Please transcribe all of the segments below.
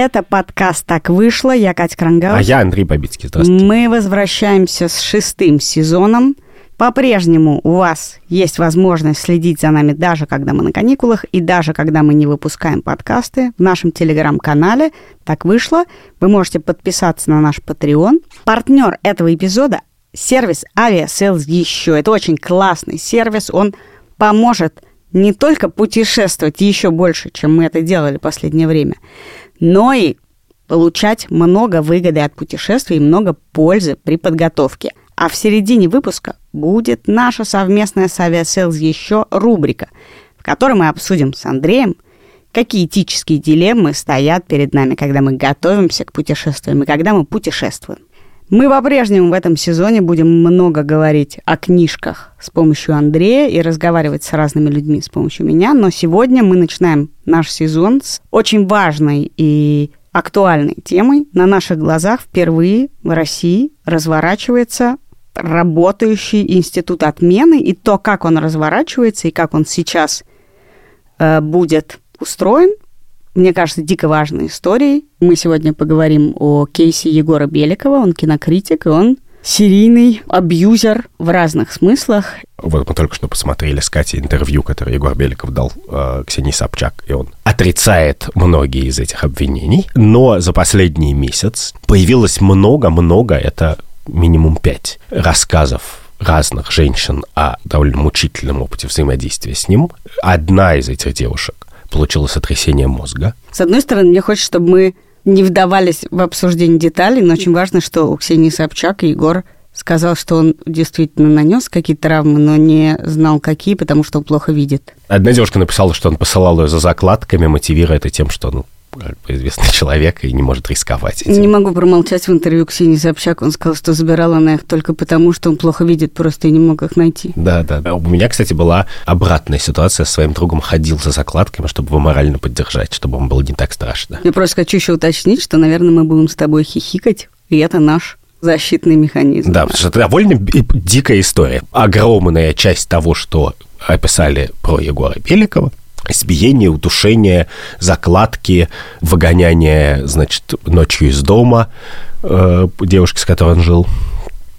Это подкаст «Так вышло». Я Катя Крангаус. А я Андрей Бабицкий. Здравствуйте. Мы возвращаемся с шестым сезоном. По-прежнему у вас есть возможность следить за нами даже когда мы на каникулах и даже когда мы не выпускаем подкасты в нашем телеграм-канале. Так вышло. Вы можете подписаться на наш Patreon. Партнер этого эпизода – сервис Aviasales еще. Это очень классный сервис. Он поможет не только путешествовать еще больше, чем мы это делали в последнее время, но и получать много выгоды от путешествий и много пользы при подготовке. А в середине выпуска будет наша совместная с Aviasales еще рубрика, в которой мы обсудим с Андреем, какие этические дилеммы стоят перед нами, когда мы готовимся к путешествиям и когда мы путешествуем. Мы по-прежнему в этом сезоне будем много говорить о книжках с помощью Андрея и разговаривать с разными людьми с помощью меня, но сегодня мы начинаем наш сезон с очень важной и актуальной темой. На наших глазах впервые в России разворачивается работающий институт отмены, и то, как он разворачивается, и как он сейчас э, будет устроен, мне кажется, дико важной историей. Мы сегодня поговорим о кейсе Егора Беликова, он кинокритик, и он серийный абьюзер в разных смыслах. Вот мы только что посмотрели с Катей интервью, которое Егор Беликов дал э, Ксении Собчак, и он отрицает многие из этих обвинений. Но за последний месяц появилось много-много, это минимум пять рассказов разных женщин о довольно мучительном опыте взаимодействия с ним. Одна из этих девушек получила сотрясение мозга. С одной стороны, мне хочется, чтобы мы не вдавались в обсуждение деталей, но очень важно, что у Ксении Собчак и Егор сказал, что он действительно нанес какие-то травмы, но не знал, какие, потому что он плохо видит. Одна девушка написала, что он посылал ее за закладками, мотивируя это тем, что ну, как бы известный человек и не может рисковать этим. Не могу промолчать в интервью Ксении Собчак. Он сказал, что забирала она их только потому, что он плохо видит, просто и не мог их найти. Да, да. У меня, кстати, была обратная ситуация. С своим другом ходил за закладками, чтобы его морально поддержать, чтобы ему было не так страшно. Я просто хочу еще уточнить, что, наверное, мы будем с тобой хихикать, и это наш защитный механизм. Да, потому что это довольно дикая история. Огромная часть того, что описали про Егора Беликова, избиение, удушение, закладки, выгоняние, значит, ночью из дома э, девушки, с которой он жил.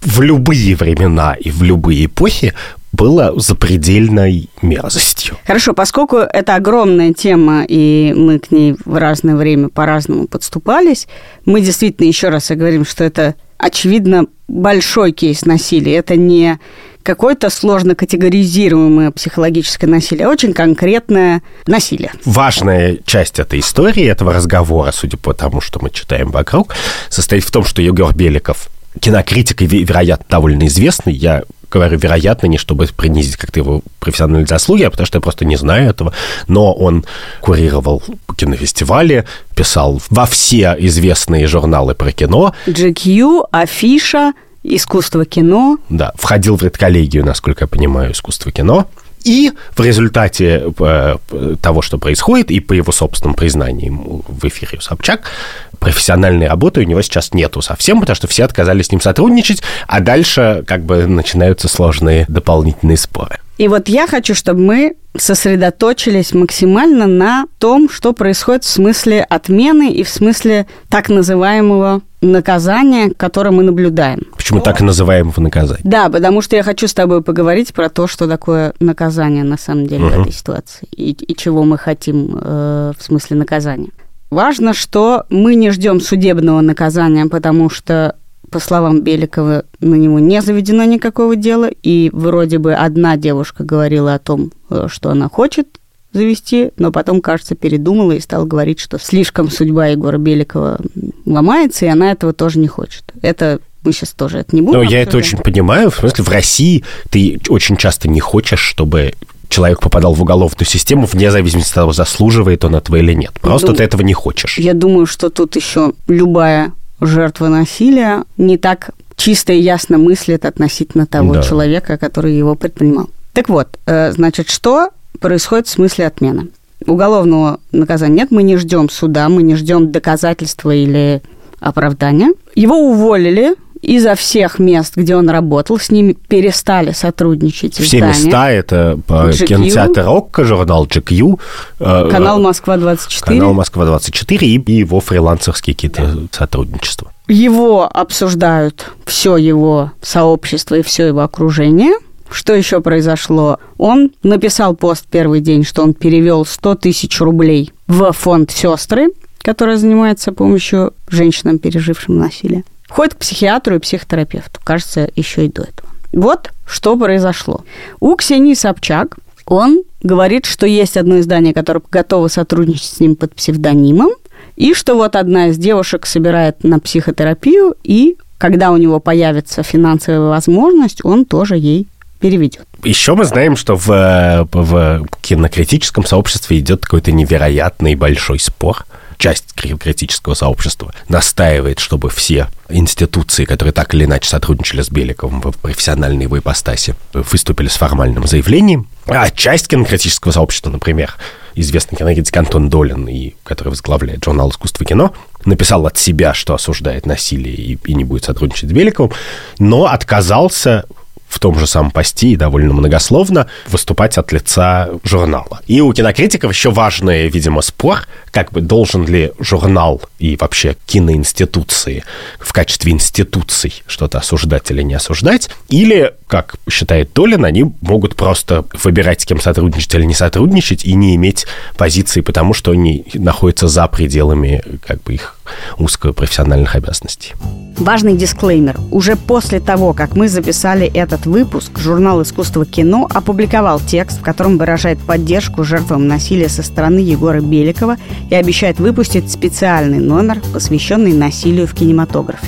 В любые времена и в любые эпохи было запредельной мерзостью. Хорошо, поскольку это огромная тема, и мы к ней в разное время по-разному подступались, мы действительно еще раз говорим, что это, очевидно, большой кейс насилия. Это не какое-то сложно категоризируемое психологическое насилие, а очень конкретное насилие. Важная часть этой истории, этого разговора, судя по тому, что мы читаем вокруг, состоит в том, что Егор Беликов кинокритик и, вероятно, довольно известный. Я говорю вероятно, не чтобы принизить как-то его профессиональные заслуги, а потому что я просто не знаю этого. Но он курировал кинофестивали, писал во все известные журналы про кино. GQ, Афиша, искусство кино. Да, входил в редколлегию, насколько я понимаю, искусство кино. И в результате э, того, что происходит, и по его собственным признаниям в эфире у Собчак, профессиональной работы у него сейчас нету совсем, потому что все отказались с ним сотрудничать, а дальше как бы начинаются сложные дополнительные споры. И вот я хочу, чтобы мы сосредоточились максимально на том, что происходит в смысле отмены и в смысле так называемого наказания, которое мы наблюдаем. Почему так называемого наказания? Да, потому что я хочу с тобой поговорить про то, что такое наказание на самом деле угу. в этой ситуации и, и чего мы хотим э, в смысле наказания. Важно, что мы не ждем судебного наказания, потому что по словам Беликова, на него не заведено никакого дела, и вроде бы одна девушка говорила о том, э, что она хочет завести, но потом, кажется, передумала и стала говорить, что слишком судьба Егора Беликова ломается, и она этого тоже не хочет. Это мы сейчас тоже это не будем. Но я это очень понимаю. В смысле, в России ты очень часто не хочешь, чтобы человек попадал в уголовную систему вне зависимости от того, заслуживает он этого или нет. Просто Дум... ты этого не хочешь. Я думаю, что тут еще любая жертва насилия не так чисто и ясно мыслит относительно того да. человека, который его предпринимал. Так вот, э, значит, что происходит в смысле отмены? Уголовного наказания нет, мы не ждем суда, мы не ждем доказательства или оправдания. Его уволили изо всех мест, где он работал, с ними перестали сотрудничать Все издания. места, это GQ. кинотеатр «Окко», журнал GQ, э, Канал «Москва-24». канал «Москва-24» и, его фрилансерские какие-то сотрудничества. Его обсуждают все его сообщество и все его окружение. Что еще произошло? Он написал пост первый день, что он перевел 100 тысяч рублей в фонд «Сестры», который занимается помощью женщинам, пережившим насилие. Ходит к психиатру и психотерапевту, кажется, еще и до этого. Вот что произошло. У Ксении Собчак он говорит, что есть одно издание, которое готово сотрудничать с ним под псевдонимом, и что вот одна из девушек собирает на психотерапию, и когда у него появится финансовая возможность, он тоже ей переведет. Еще мы знаем, что в, в кинокритическом сообществе идет какой-то невероятный большой спор. Часть кри- критического сообщества настаивает, чтобы все институции, которые так или иначе сотрудничали с Беликовым в профессиональной его ипостаси, выступили с формальным заявлением. А часть кинокритического сообщества, например, известный кинокритик Антон Долин, и, который возглавляет журнал «Искусство кино», написал от себя, что осуждает насилие и, и не будет сотрудничать с Беликовым, но отказался в том же самом посте и довольно многословно выступать от лица журнала. И у кинокритиков еще важный, видимо, спор, как бы должен ли журнал и вообще киноинституции в качестве институций что-то осуждать или не осуждать, или, как считает Долин, они могут просто выбирать, с кем сотрудничать или не сотрудничать и не иметь позиции, потому что они находятся за пределами как бы их узкопрофессиональных обязанностей. Важный дисклеймер. Уже после того, как мы записали этот выпуск, журнал «Искусство кино» опубликовал текст, в котором выражает поддержку жертвам насилия со стороны Егора Беликова и обещает выпустить специальный номер, посвященный насилию в кинематографе.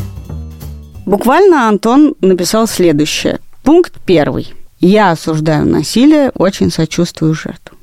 Буквально Антон написал следующее. Пункт первый. Я осуждаю насилие, очень сочувствую жертвам.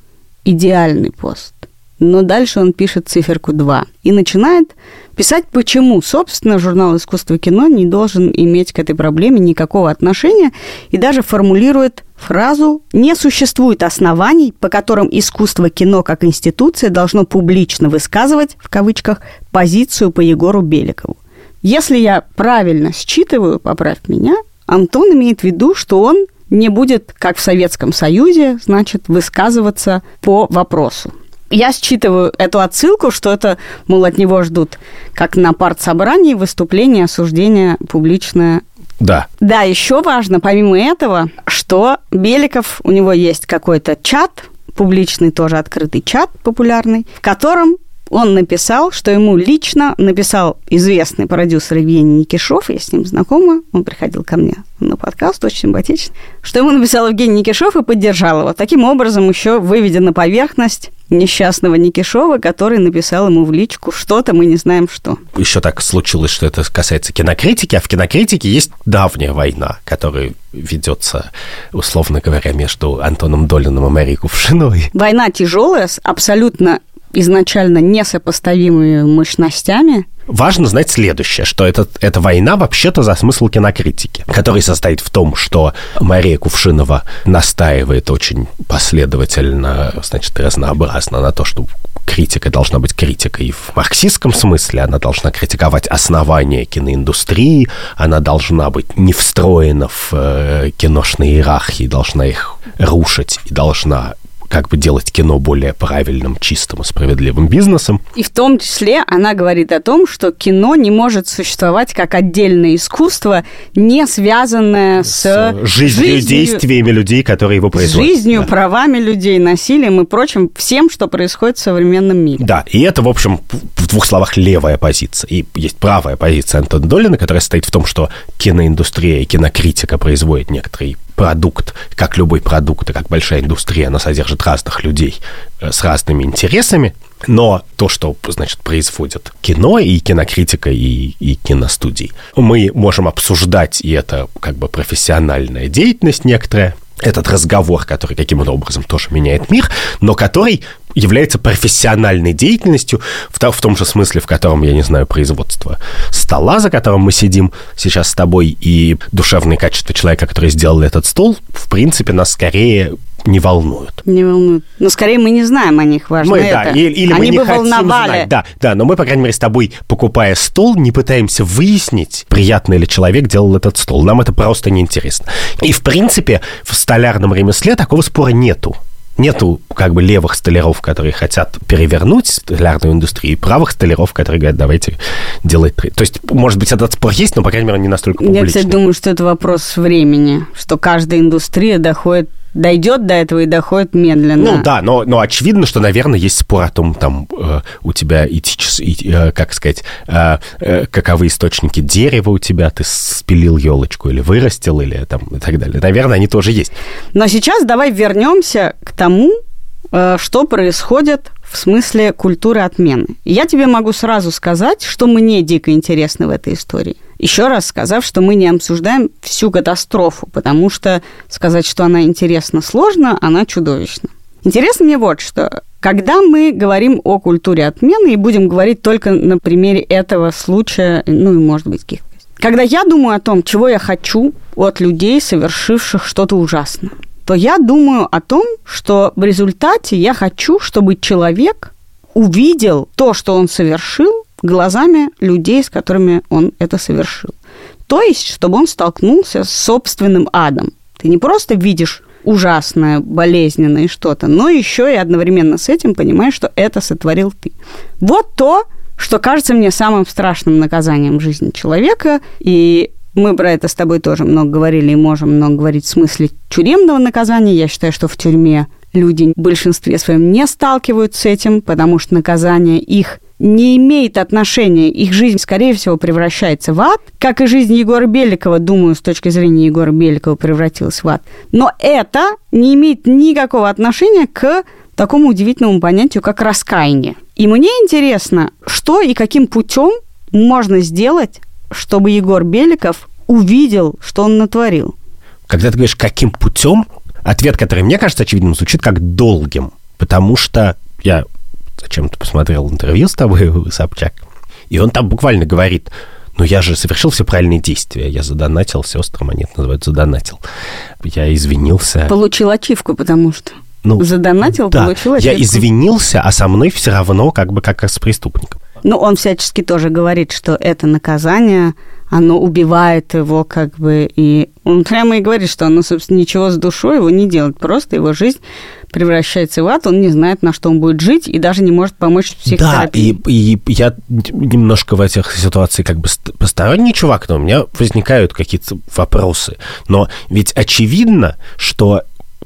Идеальный пост. Но дальше он пишет циферку 2 и начинает писать, почему, собственно, журнал «Искусство и кино» не должен иметь к этой проблеме никакого отношения и даже формулирует фразу «Не существует оснований, по которым искусство кино как институция должно публично высказывать, в кавычках, позицию по Егору Беликову». Если я правильно считываю, поправь меня, Антон имеет в виду, что он не будет, как в Советском Союзе, значит, высказываться по вопросу. Я считываю эту отсылку, что это, мол, от него ждут, как на партсобрании, выступление, осуждение публичное. Да, Да, еще важно, помимо этого, что Беликов, у него есть какой-то чат, публичный тоже открытый чат популярный, в котором он написал, что ему лично написал известный продюсер Евгений Никишов, я с ним знакома, он приходил ко мне на подкаст, очень симпатичный, что ему написал Евгений Никишов и поддержал его. Таким образом, еще выведя на поверхность несчастного Никишова, который написал ему в личку что-то, мы не знаем что. еще так случилось, что это касается кинокритики, а в кинокритике есть давняя война, которая ведется, условно говоря, между Антоном Долиным и Марией Кувшиновой. Война тяжелая, абсолютно изначально несопоставимыми мощностями. Важно знать следующее, что это, эта война вообще-то за смысл кинокритики, который состоит в том, что Мария Кувшинова настаивает очень последовательно, значит, разнообразно на то, что критика должна быть критикой в марксистском смысле, она должна критиковать основания киноиндустрии, она должна быть не встроена в э, киношные иерархии, должна их рушить и должна как бы делать кино более правильным, чистым и справедливым бизнесом. И в том числе она говорит о том, что кино не может существовать как отдельное искусство, не связанное с, с жизнью, и действиями людей, которые его производят. жизнью, Да. правами людей, насилием и прочим, всем, что происходит в современном мире. Да, и это, в общем, в двух словах левая позиция. И есть правая позиция Антона Долина, которая состоит в том, что киноиндустрия и кинокритика производит некоторый продукт, как любой продукт, и как большая индустрия, она содержит разных людей э, с разными интересами, но то, что, значит, производит кино и кинокритика, и, и киностудии, мы можем обсуждать, и это как бы профессиональная деятельность некоторая, этот разговор, который каким-то образом тоже меняет мир, но который является профессиональной деятельностью в, в том же смысле, в котором, я не знаю, производство стола, за которым мы сидим сейчас с тобой, и душевные качества человека, который сделал этот стол, в принципе, нас скорее не волнуют. Не волнуют. Но скорее мы не знаем о них, важно мы, это. Да, или, или Они мы не бы хотим волновали. знать. Да, да, но мы, по крайней мере, с тобой, покупая стол, не пытаемся выяснить, приятно ли человек делал этот стол. Нам это просто неинтересно. И, в принципе, в столярном ремесле такого спора нету. Нету как бы левых столяров, которые хотят перевернуть столярную индустрию, и правых столяров, которые говорят, давайте делать... три». То есть, может быть, этот спор есть, но, по крайней мере, не настолько Я, публичный. кстати, думаю, что это вопрос времени, что каждая индустрия доходит, дойдет до этого и доходит медленно. Ну да, но, но очевидно, что, наверное, есть спор о том, там э, у тебя этические, как сказать, э, э, каковы источники дерева у тебя, ты спилил елочку или вырастил, или там и так далее. Наверное, они тоже есть. Но сейчас давай вернемся к тому, э, что происходит в смысле культуры отмены. Я тебе могу сразу сказать, что мне дико интересно в этой истории. Еще раз сказав, что мы не обсуждаем всю катастрофу, потому что сказать, что она интересна, сложно, она чудовищна. Интересно мне вот что. Когда мы говорим о культуре отмены, и будем говорить только на примере этого случая, ну и, может быть, каких Когда я думаю о том, чего я хочу от людей, совершивших что-то ужасное, то я думаю о том, что в результате я хочу, чтобы человек увидел то, что он совершил, глазами людей, с которыми он это совершил. То есть, чтобы он столкнулся с собственным адом. Ты не просто видишь ужасное, болезненное что-то, но еще и одновременно с этим понимаешь, что это сотворил ты. Вот то, что кажется мне самым страшным наказанием в жизни человека, и мы про это с тобой тоже много говорили и можем много говорить в смысле тюремного наказания. Я считаю, что в тюрьме люди в большинстве своем не сталкиваются с этим, потому что наказание их не имеет отношения, их жизнь, скорее всего, превращается в ад, как и жизнь Егора Беликова, думаю, с точки зрения Егора Беликова превратилась в ад. Но это не имеет никакого отношения к такому удивительному понятию, как раскаяние. И мне интересно, что и каким путем можно сделать, чтобы Егор Беликов увидел, что он натворил. Когда ты говоришь, каким путем, ответ, который мне кажется очевидным, звучит как долгим. Потому что я зачем-то посмотрел интервью с тобой, Собчак, и он там буквально говорит, ну я же совершил все правильные действия. Я задонатил сестрам, они это называют задонатил. Я извинился. Получил ачивку, потому что ну, задонатил, да, получил ачивку. Я извинился, а со мной все равно как бы как с преступником. Ну, он всячески тоже говорит, что это наказание, оно убивает его как бы, и он прямо и говорит, что оно, собственно, ничего с душой его не делает, просто его жизнь превращается в ад, он не знает, на что он будет жить, и даже не может помочь психотерапии. Да, и, и я немножко в этих ситуациях как бы посторонний чувак, но у меня возникают какие-то вопросы. Но ведь очевидно, что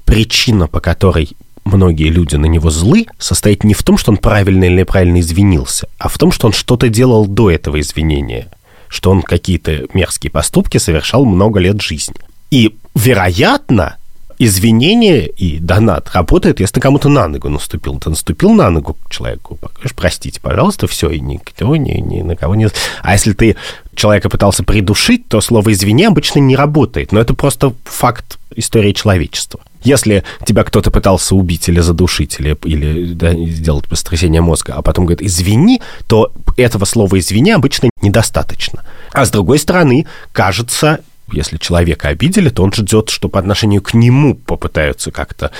причина, по которой многие люди на него злы, состоит не в том, что он правильно или неправильно извинился, а в том, что он что-то делал до этого извинения, что он какие-то мерзкие поступки совершал много лет жизни. И, вероятно, извинение и донат работает, если кому-то на ногу наступил. Ты наступил на ногу человеку, покажешь, простите, пожалуйста, все, и никто ни, ни на кого не... А если ты человека пытался придушить, то слово «извини» обычно не работает. Но это просто факт истории человечества. Если тебя кто-то пытался убить или задушить, или, или да, сделать потрясение мозга, а потом говорит «извини», то этого слова «извини» обычно недостаточно. А с другой стороны, кажется, если человека обидели, то он ждет, что по отношению к нему попытаются как-то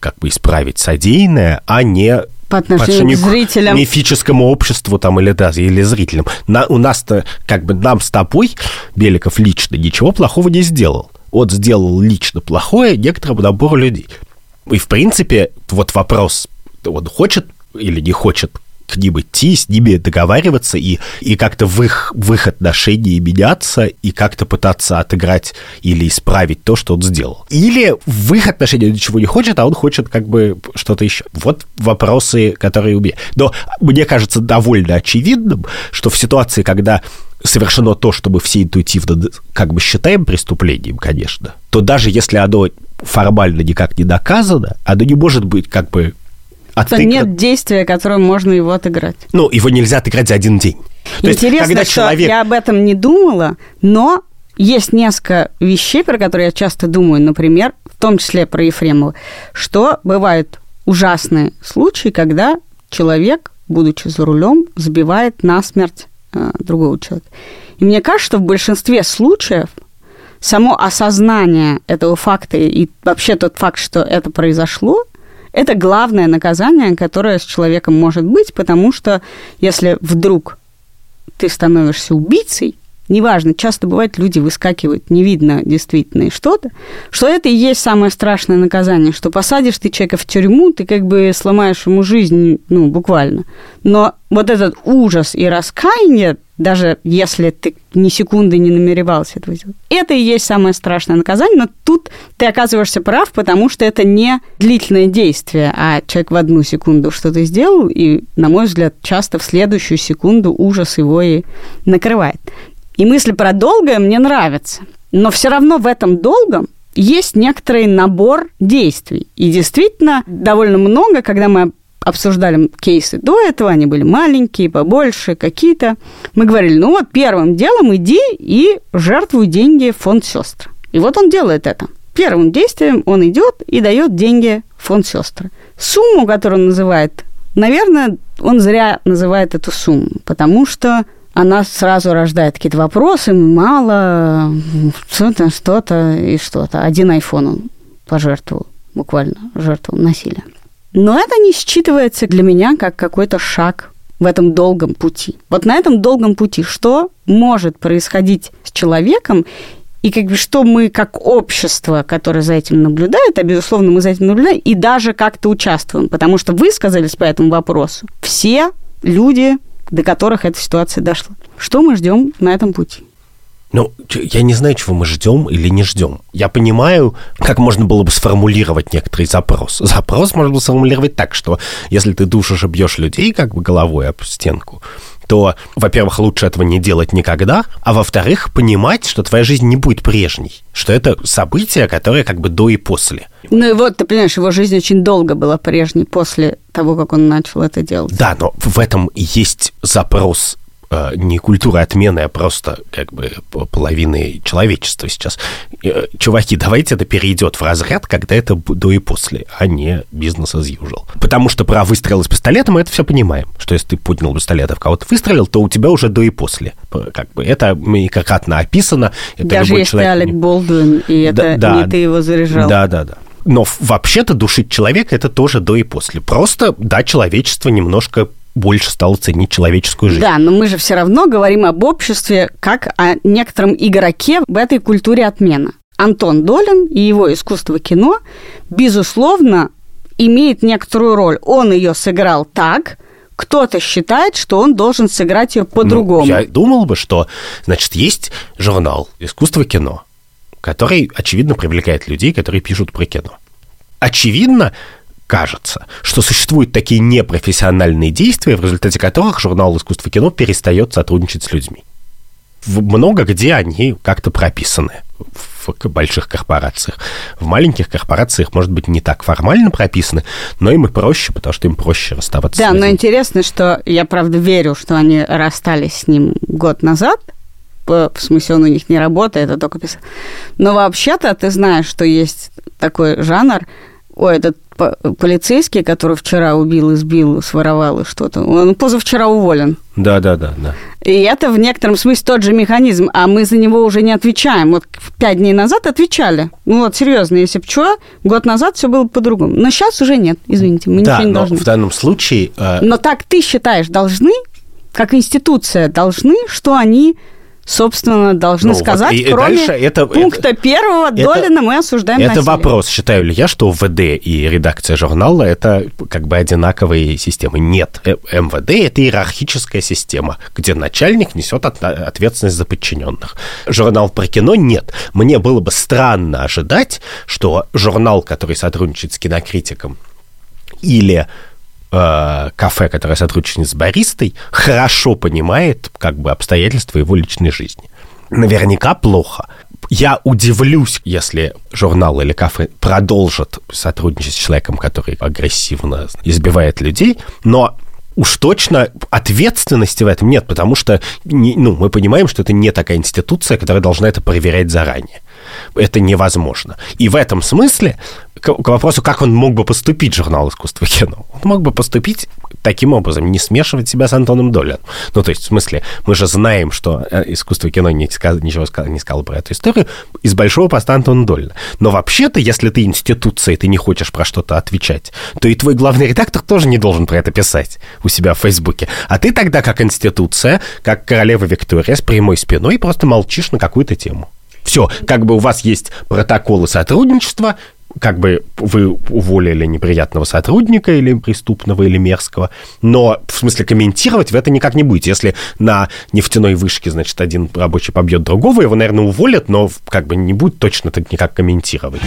как бы исправить содеянное, а не по отношению, к зрителям. К мифическому обществу там или, да, или зрителям. На, у нас-то, как бы, нам с тобой, Беликов лично, ничего плохого не сделал. Он сделал лично плохое некоторому набору людей. И, в принципе, вот вопрос, он хочет или не хочет к ним идти, с ними договариваться и, и как-то в их, в их отношении меняться и как-то пытаться отыграть или исправить то, что он сделал. Или в их отношении он ничего не хочет, а он хочет как бы что-то еще. Вот вопросы, которые у меня. Но мне кажется довольно очевидным, что в ситуации, когда совершено то, что мы все интуитивно как бы считаем преступлением, конечно, то даже если оно формально никак не доказано, оно не может быть как бы что отыгран... нет действия, которым можно его отыграть. Ну, его нельзя отыграть за один день. То Интересно, есть, когда что человек... я об этом не думала, но есть несколько вещей, про которые я часто думаю, например, в том числе про Ефремова, что бывают ужасные случаи, когда человек, будучи за рулем, сбивает насмерть э, другого человека. И мне кажется, что в большинстве случаев само осознание этого факта и вообще тот факт, что это произошло, это главное наказание, которое с человеком может быть, потому что если вдруг ты становишься убийцей, неважно, часто бывает, люди выскакивают, не видно действительно что-то, что это и есть самое страшное наказание, что посадишь ты человека в тюрьму, ты как бы сломаешь ему жизнь, ну, буквально. Но вот этот ужас и раскаяние, даже если ты ни секунды не намеревался этого сделать, это и есть самое страшное наказание, но тут ты оказываешься прав, потому что это не длительное действие, а человек в одну секунду что-то сделал, и, на мой взгляд, часто в следующую секунду ужас его и накрывает. И мысль про долгое мне нравится. Но все равно в этом долгом есть некоторый набор действий. И действительно, довольно много, когда мы обсуждали кейсы до этого, они были маленькие, побольше, какие-то. Мы говорили, ну вот первым делом иди и жертвуй деньги в фонд сестры. И вот он делает это. Первым действием он идет и дает деньги в фонд сестры. Сумму, которую он называет, наверное, он зря называет эту сумму, потому что она сразу рождает какие-то вопросы, мало, что-то, что-то и что-то. Один айфон он пожертвовал, буквально жертвовал насилия. Но это не считывается для меня как какой-то шаг в этом долгом пути. Вот на этом долгом пути что может происходить с человеком, и как бы что мы как общество, которое за этим наблюдает, а безусловно мы за этим наблюдаем, и даже как-то участвуем, потому что высказались по этому вопросу все люди, до которых эта ситуация дошла. Что мы ждем на этом пути? Ну, я не знаю, чего мы ждем или не ждем. Я понимаю, как можно было бы сформулировать некоторый запрос. Запрос можно было сформулировать так, что если ты душишь и бьешь людей как бы головой об стенку, то, во-первых, лучше этого не делать никогда, а во-вторых, понимать, что твоя жизнь не будет прежней, что это событие, которое как бы до и после. Ну и вот, ты понимаешь, его жизнь очень долго была прежней после того, как он начал это делать. Да, но в этом и есть запрос не культура отмены, а просто как бы половины человечества сейчас. Э, чуваки, давайте это перейдет в разряд, когда это до и после, а не бизнес as usual. Потому что про выстрел из пистолета мы это все понимаем, что если ты поднял пистолет, а в кого-то выстрелил, то у тебя уже до и после. Как бы это многократно описано. Это Даже если человек... Алек Болдуин, и это да, не ты его заряжал. Да, да, да. Но вообще-то душить человека это тоже до и после. Просто, да, человечество немножко больше стало ценить человеческую жизнь. Да, но мы же все равно говорим об обществе как о некотором игроке в этой культуре отмена. Антон Долин и его искусство кино, безусловно, имеет некоторую роль. Он ее сыграл так, кто-то считает, что он должен сыграть ее по-другому. Ну, я думал бы, что, значит, есть журнал «Искусство кино», который, очевидно, привлекает людей, которые пишут про кино. Очевидно, кажется, что существуют такие непрофессиональные действия, в результате которых журнал «Искусство кино» перестает сотрудничать с людьми. Много где они как-то прописаны в больших корпорациях. В маленьких корпорациях, может быть, не так формально прописаны, но им и проще, потому что им проще расставаться да, с но интересно, что я, правда, верю, что они расстались с ним год назад, в смысле, он у них не работает, это только писал. Но вообще-то ты знаешь, что есть такой жанр, ой, этот полицейский, который вчера убил, избил, своровал и что-то, он позавчера уволен. Да, да, да, да. И это в некотором смысле тот же механизм, а мы за него уже не отвечаем. Вот пять дней назад отвечали. Ну вот, серьезно, если бы что, год назад все было по-другому. Но сейчас уже нет, извините, мы да, ничего не но должны. в данном случае... Э... Но так ты считаешь, должны, как институция, должны, что они собственно, должны ну, сказать, вот, и, кроме дальше это, пункта это, первого это, Долина мы осуждаем Это насилие. вопрос, считаю ли я, что ВД и редакция журнала – это как бы одинаковые системы. Нет, э, МВД – это иерархическая система, где начальник несет ответственность за подчиненных. Журнал про кино – нет. Мне было бы странно ожидать, что журнал, который сотрудничает с кинокритиком, или э, кафе, которое сотрудничает с баристой, хорошо понимает как бы обстоятельства его личной жизни. Наверняка плохо. Я удивлюсь, если журнал или кафе продолжат сотрудничать с человеком, который агрессивно избивает людей, но уж точно ответственности в этом нет, потому что ну, мы понимаем, что это не такая институция, которая должна это проверять заранее. Это невозможно. И в этом смысле к, к вопросу, как он мог бы поступить, журнал искусства кино. Он мог бы поступить таким образом, не смешивать себя с Антоном Долином. Ну, то есть, в смысле, мы же знаем, что э, искусство кино не сказ, ничего не сказал про эту историю из большого поста Антона Долина. Но вообще-то, если ты институция, и ты не хочешь про что-то отвечать, то и твой главный редактор тоже не должен про это писать у себя в Фейсбуке. А ты тогда, как институция, как королева Виктория, с прямой спиной просто молчишь на какую-то тему. Все, как бы у вас есть протоколы сотрудничества, как бы вы уволили неприятного сотрудника или преступного, или мерзкого, но в смысле комментировать вы это никак не будете. Если на нефтяной вышке, значит, один рабочий побьет другого, его, наверное, уволят, но как бы не будет точно так никак комментировать.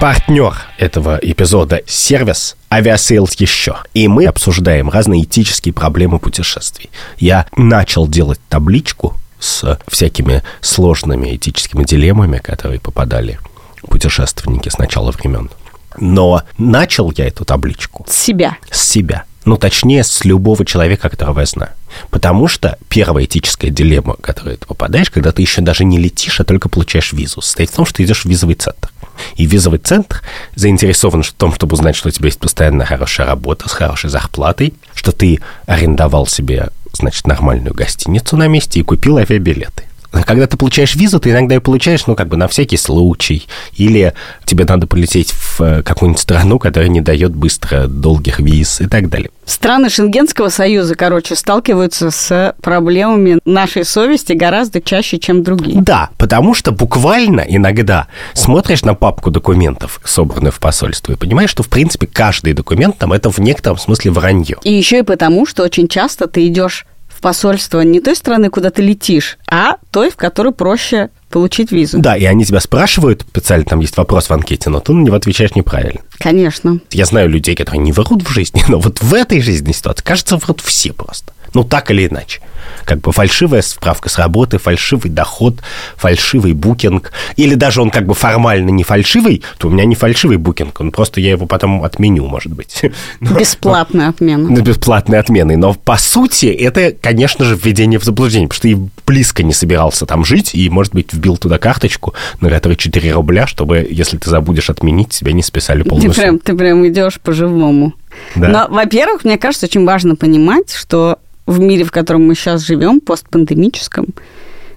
Партнер этого эпизода – сервис Aviasales еще. И мы обсуждаем разные этические проблемы путешествий. Я начал делать табличку с всякими сложными этическими дилеммами, которые попадали путешественники с начала времен. Но начал я эту табличку... С себя. С себя. Ну, точнее, с любого человека, которого я знаю. Потому что первая этическая дилемма, в которую ты попадаешь, когда ты еще даже не летишь, а только получаешь визу, состоит в том, что ты идешь в визовый центр. И визовый центр заинтересован в том, чтобы узнать, что у тебя есть постоянно хорошая работа с хорошей зарплатой, что ты арендовал себе, значит, нормальную гостиницу на месте и купил авиабилеты. Когда ты получаешь визу, ты иногда ее получаешь, ну, как бы на всякий случай. Или тебе надо полететь в э, какую-нибудь страну, которая не дает быстро долгих виз и так далее. Страны Шенгенского союза, короче, сталкиваются с проблемами нашей совести гораздо чаще, чем другие. Да, потому что буквально иногда смотришь на папку документов, собранных в посольстве, и понимаешь, что, в принципе, каждый документ там это в некотором смысле вранье. И еще и потому, что очень часто ты идешь в посольство не той страны, куда ты летишь, а той, в которой проще получить визу. Да, и они тебя спрашивают, специально там есть вопрос в анкете, но ты на него отвечаешь неправильно. Конечно. Я знаю людей, которые не врут в жизни, но вот в этой жизненной ситуации, кажется, врут все просто. Ну, так или иначе. Как бы фальшивая справка с работы, фальшивый доход, фальшивый букинг. Или даже он как бы формально не фальшивый, то у меня не фальшивый букинг. Он просто я его потом отменю, может быть. Бесплатная отмена. Бесплатной отменой. Но по сути это, конечно же, введение в заблуждение, потому что ты близко не собирался там жить и, может быть, вбил туда карточку, на которой 4 рубля, чтобы, если ты забудешь отменить, тебя не списали полностью. Ты прям, ты прям идешь по-живому. Да. Но, во-первых, мне кажется, очень важно понимать, что в мире, в котором мы сейчас живем, постпандемическом,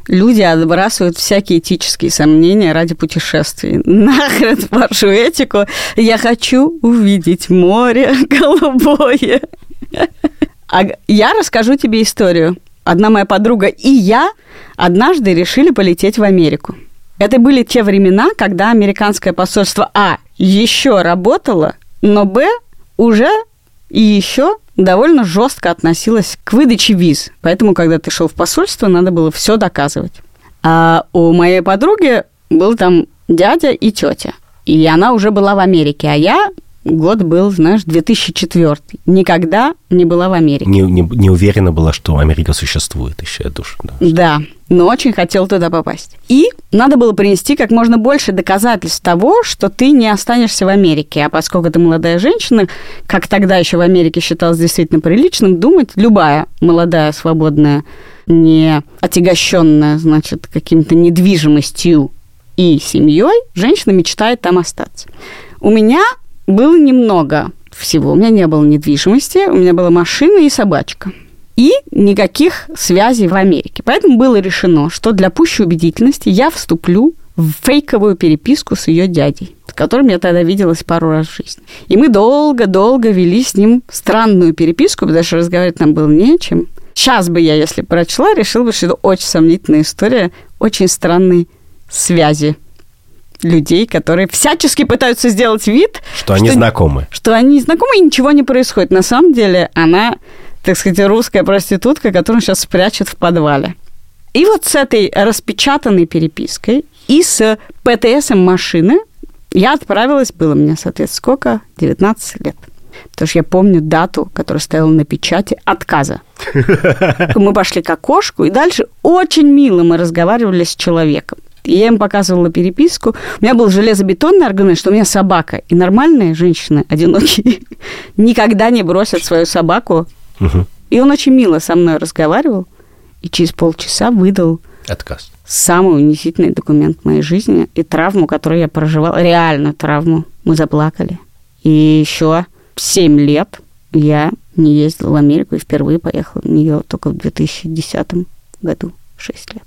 люди отбрасывают всякие этические сомнения ради путешествий. Нахрен вашу этику. Я хочу увидеть море голубое. А я расскажу тебе историю. Одна моя подруга и я однажды решили полететь в Америку. Это были те времена, когда американское посольство А еще работало, но Б уже и еще довольно жестко относилась к выдаче виз. Поэтому, когда ты шел в посольство, надо было все доказывать. А у моей подруги был там дядя и тетя. И она уже была в Америке, а я год был, знаешь, 2004. Никогда не была в Америке. Не, не, не уверена была, что Америка существует еще, я душу. Да, да, но очень хотел туда попасть. И надо было принести как можно больше доказательств того, что ты не останешься в Америке. А поскольку ты молодая женщина, как тогда еще в Америке считалось действительно приличным, думать любая молодая, свободная, не отягощенная, значит, каким-то недвижимостью и семьей, женщина мечтает там остаться. У меня было немного всего. У меня не было недвижимости, у меня была машина и собачка. И никаких связей в Америке. Поэтому было решено, что для пущей убедительности я вступлю в фейковую переписку с ее дядей, с которым я тогда виделась пару раз в жизни. И мы долго-долго вели с ним странную переписку, потому что разговаривать нам было нечем. Сейчас бы я, если прочла, решила бы, что это очень сомнительная история очень странной связи людей, которые всячески пытаются сделать вид, что, что они знакомы. Что они знакомы, и ничего не происходит. На самом деле она, так сказать, русская проститутка, которую сейчас спрячут в подвале. И вот с этой распечатанной перепиской и с ПТСом машины я отправилась, было мне, соответственно, сколько? 19 лет. Потому что я помню дату, которая стояла на печати отказа. Мы пошли к окошку, и дальше очень мило мы разговаривали с человеком. Я им показывала переписку. У меня был железобетонный аргумент, что у меня собака. И нормальные женщины, одинокие, никогда не бросят свою собаку. И он очень мило со мной разговаривал. И через полчаса выдал Отказ. Самый унизительный документ в моей жизни и травму, которую я проживала, реальную травму. Мы заплакали. И еще 7 лет я не ездила в Америку и впервые поехала в нее только в 2010 году, 6 лет.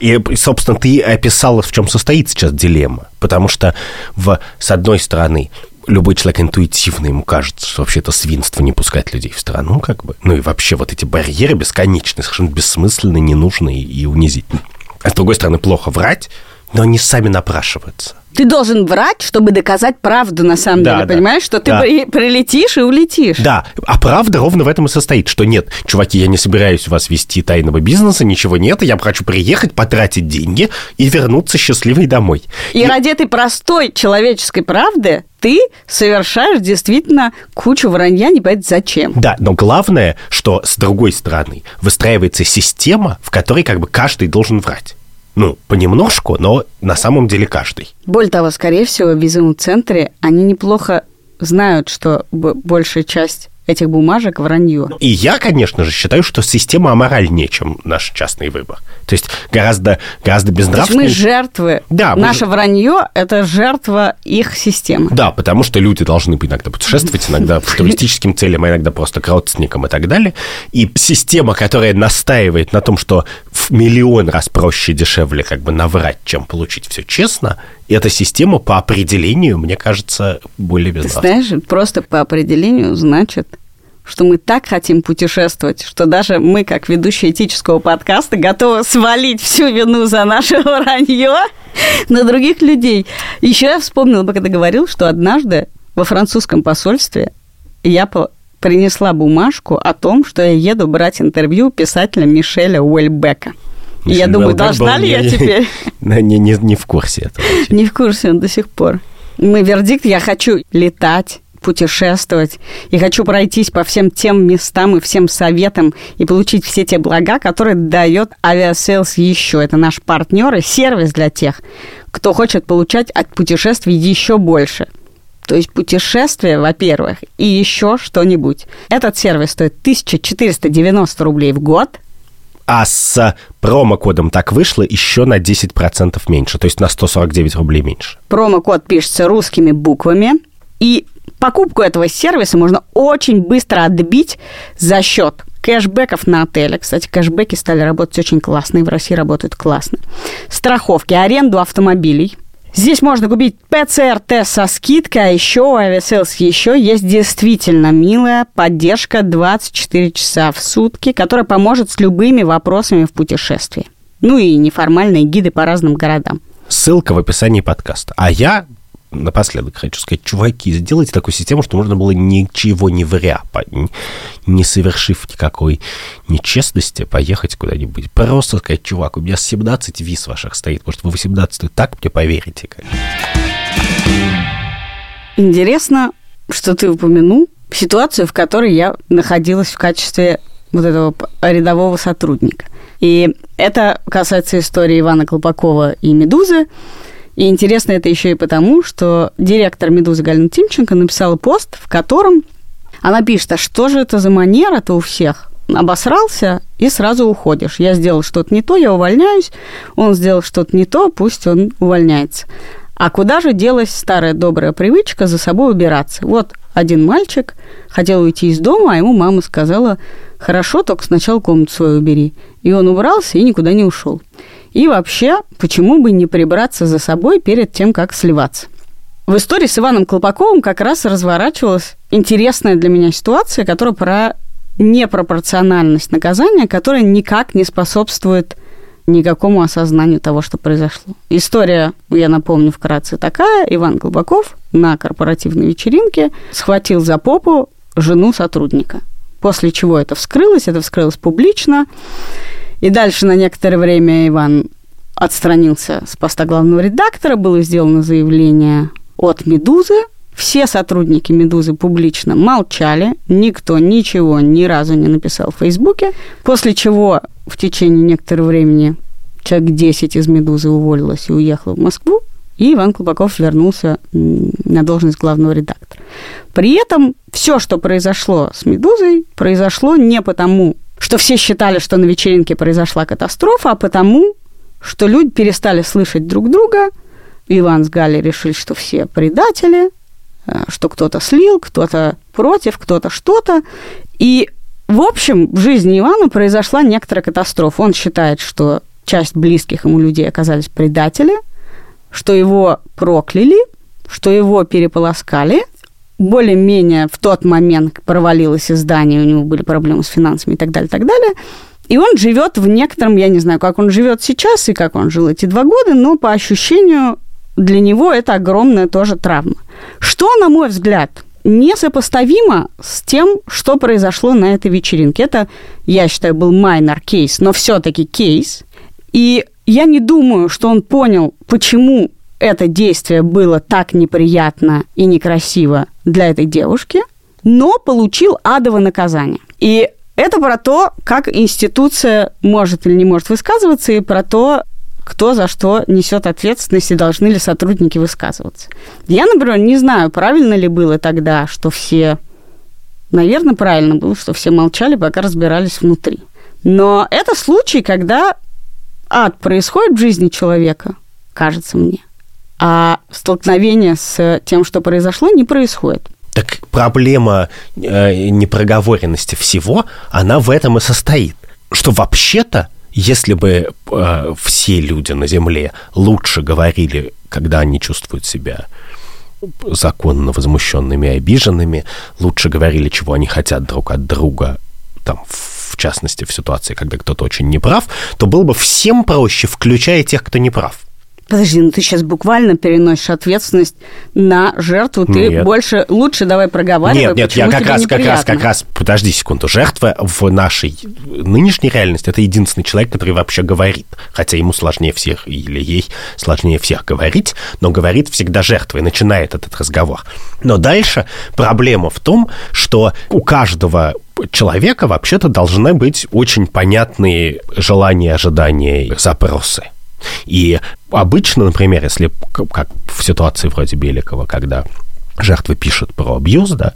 И, собственно, ты описала, в чем состоит сейчас дилемма. Потому что, в, с одной стороны, любой человек интуитивно ему кажется, что вообще это свинство не пускать людей в страну, как бы. Ну и вообще вот эти барьеры бесконечные, совершенно бессмысленные, ненужные и унизительные. А с другой стороны, плохо врать, но они сами напрашиваются. Ты должен врать, чтобы доказать правду, на самом Да, деле, да. понимаешь? Что ты Да. при- прилетишь и улетишь. Да, а правда ровно в этом и состоит, что нет, чуваки, я не собираюсь вас вести тайного бизнеса, ничего нет, я хочу приехать, потратить деньги и вернуться счастливой домой. И ради этой простой человеческой правды ты совершаешь действительно кучу вранья, не понятно зачем. Да, но главное, что с другой стороны выстраивается система, в которой как бы каждый должен врать. Ну, понемножку, но на самом деле каждый. Более того, скорее всего, в визовом центре они неплохо знают, что большая часть этих бумажек вранье. И я, конечно же, считаю, что система аморальнее, чем наш частный выбор. То есть гораздо, гораздо То есть безнравственнее. мы жертвы. Да, мы Наше же- вранье – это жертва их системы. Да, потому что люди должны иногда путешествовать, иногда по туристическим целям, а иногда просто к родственникам и так далее. И система, которая настаивает на том, что в миллион раз проще и дешевле как бы наврать, чем получить все честно, эта система по определению, мне кажется, более Ты безнравственной. знаешь, просто по определению значит, что мы так хотим путешествовать, что даже мы, как ведущие этического подкаста, готовы свалить всю вину за наше вранье на других людей. Еще я вспомнила, ты говорил, что однажды во французском посольстве я принесла бумажку о том, что я еду брать интервью писателя Мишеля Уэльбека. И я Мишель думаю, Уэлбек должна ли я не- теперь? Не, не, не, в курсе этого. Не в курсе он до сих пор. Мой вердикт, я хочу летать, путешествовать, и хочу пройтись по всем тем местам и всем советам и получить все те блага, которые дает Aviasales еще. Это наш партнер и сервис для тех, кто хочет получать от путешествий еще больше. То есть путешествие, во-первых, и еще что-нибудь. Этот сервис стоит 1490 рублей в год, А с промокодом так вышло еще на 10% меньше, то есть на 149 рублей меньше. Промокод пишется русскими буквами. И покупку этого сервиса можно очень быстро отбить за счет кэшбэков на отели. Кстати, кэшбэки стали работать очень классно, и в России работают классно. Страховки, аренду автомобилей. Здесь можно купить ПЦР-тест со скидкой, а еще у Aviasales еще есть действительно милая поддержка 24 часа в сутки, которая поможет с любыми вопросами в путешествии. Ну и неформальные гиды по разным городам. Ссылка в описании подкаста. А я напоследок хочу сказать, чуваки, сделайте такую систему, что можно было ничего не вря, по- н- не совершив никакой нечестности, поехать куда-нибудь. Просто сказать, чувак, у меня 17 виз ваших стоит, может, вы 18 так мне поверите. как?» Интересно, что ты упомянул ситуацию, в которой я находилась в качестве вот этого рядового сотрудника. И это касается истории Ивана Колпакова и «Медузы». И интересно это еще и потому, что директор «Медузы» Галина Тимченко написала пост, в котором она пишет, а что же это за манера-то у всех? Обосрался и сразу уходишь. Я сделал что-то не то, я увольняюсь. Он сделал что-то не то, пусть он увольняется. А куда же делась старая добрая привычка за собой убираться? Вот один мальчик хотел уйти из дома, а ему мама сказала, хорошо, только сначала комнату свою убери. И он убрался и никуда не ушел. И вообще, почему бы не прибраться за собой перед тем, как сливаться? В истории с Иваном Колпаковым как раз разворачивалась интересная для меня ситуация, которая про непропорциональность наказания, которая никак не способствует никакому осознанию того, что произошло. История, я напомню вкратце, такая. Иван Колпаков на корпоративной вечеринке схватил за попу жену сотрудника. После чего это вскрылось, это вскрылось публично. И дальше на некоторое время Иван отстранился с поста главного редактора, было сделано заявление от «Медузы». Все сотрудники «Медузы» публично молчали, никто ничего ни разу не написал в Фейсбуке, после чего в течение некоторого времени человек 10 из «Медузы» уволилось и уехало в Москву, и Иван Колпаков вернулся на должность главного редактора. При этом все, что произошло с «Медузой», произошло не потому, что все считали, что на вечеринке произошла катастрофа, а потому, что люди перестали слышать друг друга. Иван с Галей решили, что все предатели, э, что кто-то слил, кто-то против, кто-то что-то. И, в общем, в жизни Ивана произошла некоторая катастрофа. Он считает, что часть близких ему людей оказались предатели, что его прокляли, что его переполоскали. Более-менее в тот момент провалилось издание, у него были проблемы с финансами и так далее, и так далее. И он живет в некотором, я не знаю, как он живет сейчас и как он жил эти два года, но по ощущению для него это огромная тоже травма. Что, на мой взгляд, несопоставимо с тем, что произошло на этой вечеринке. Это, я считаю, был майнер кейс, но все-таки кейс. И я не думаю, что он понял, почему это действие было так неприятно и некрасиво для этой девушки, но получил адово наказание. И это про то, как институция может или не может высказываться, и про то, кто за что несет ответственность и должны ли сотрудники высказываться. Я, например, не знаю, правильно ли было тогда, что все... Наверное, правильно было, что все молчали, пока разбирались внутри. Но это случай, когда ад происходит в жизни человека, кажется мне, а столкновение с тем, что произошло, не происходит. Так проблема э, непроговоренности всего, она в этом и состоит. Что вообще-то если бы э, все люди на Земле лучше говорили, когда они чувствуют себя законно возмущенными и обиженными, лучше говорили, чего они хотят друг от друга, там, в частности, в ситуации, когда кто-то очень неправ, то было бы всем проще, включая тех, кто неправ. Подожди, ну ты сейчас буквально переносишь ответственность на жертву. Ты нет. больше, лучше давай проговаривай. Нет, нет, я как раз, как раз, как раз, подожди секунду. Жертва в нашей нынешней реальности это единственный человек, который вообще говорит. Хотя ему сложнее всех, или ей сложнее всех говорить, но говорит всегда жертва и начинает этот разговор. Но дальше проблема в том, что у каждого человека вообще-то должны быть очень понятные желания, ожидания, запросы. И обычно, например, если, как в ситуации вроде Беликова, когда жертва пишет про абьюз, да,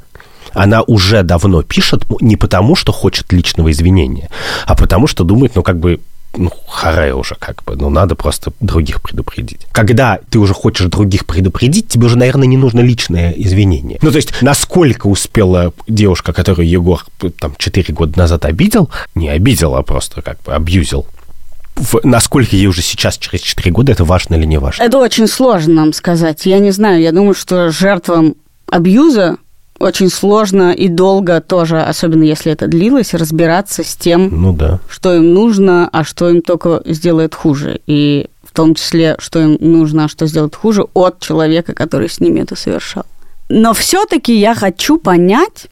она уже давно пишет не потому, что хочет личного извинения, а потому, что думает, ну, как бы, ну, харе уже как бы, ну, надо просто других предупредить. Когда ты уже хочешь других предупредить, тебе уже, наверное, не нужно личное извинение. Ну, то есть, насколько успела девушка, которую Егор там 4 года назад обидел, не обидел, а просто как бы абьюзил, в, насколько ей уже сейчас, через 4 года, это важно или не важно? Это очень сложно нам сказать. Я не знаю, я думаю, что жертвам абьюза очень сложно и долго тоже, особенно если это длилось, разбираться с тем, ну, да. что им нужно, а что им только сделает хуже. И в том числе, что им нужно, а что сделает хуже от человека, который с ними это совершал. Но все-таки я хочу понять,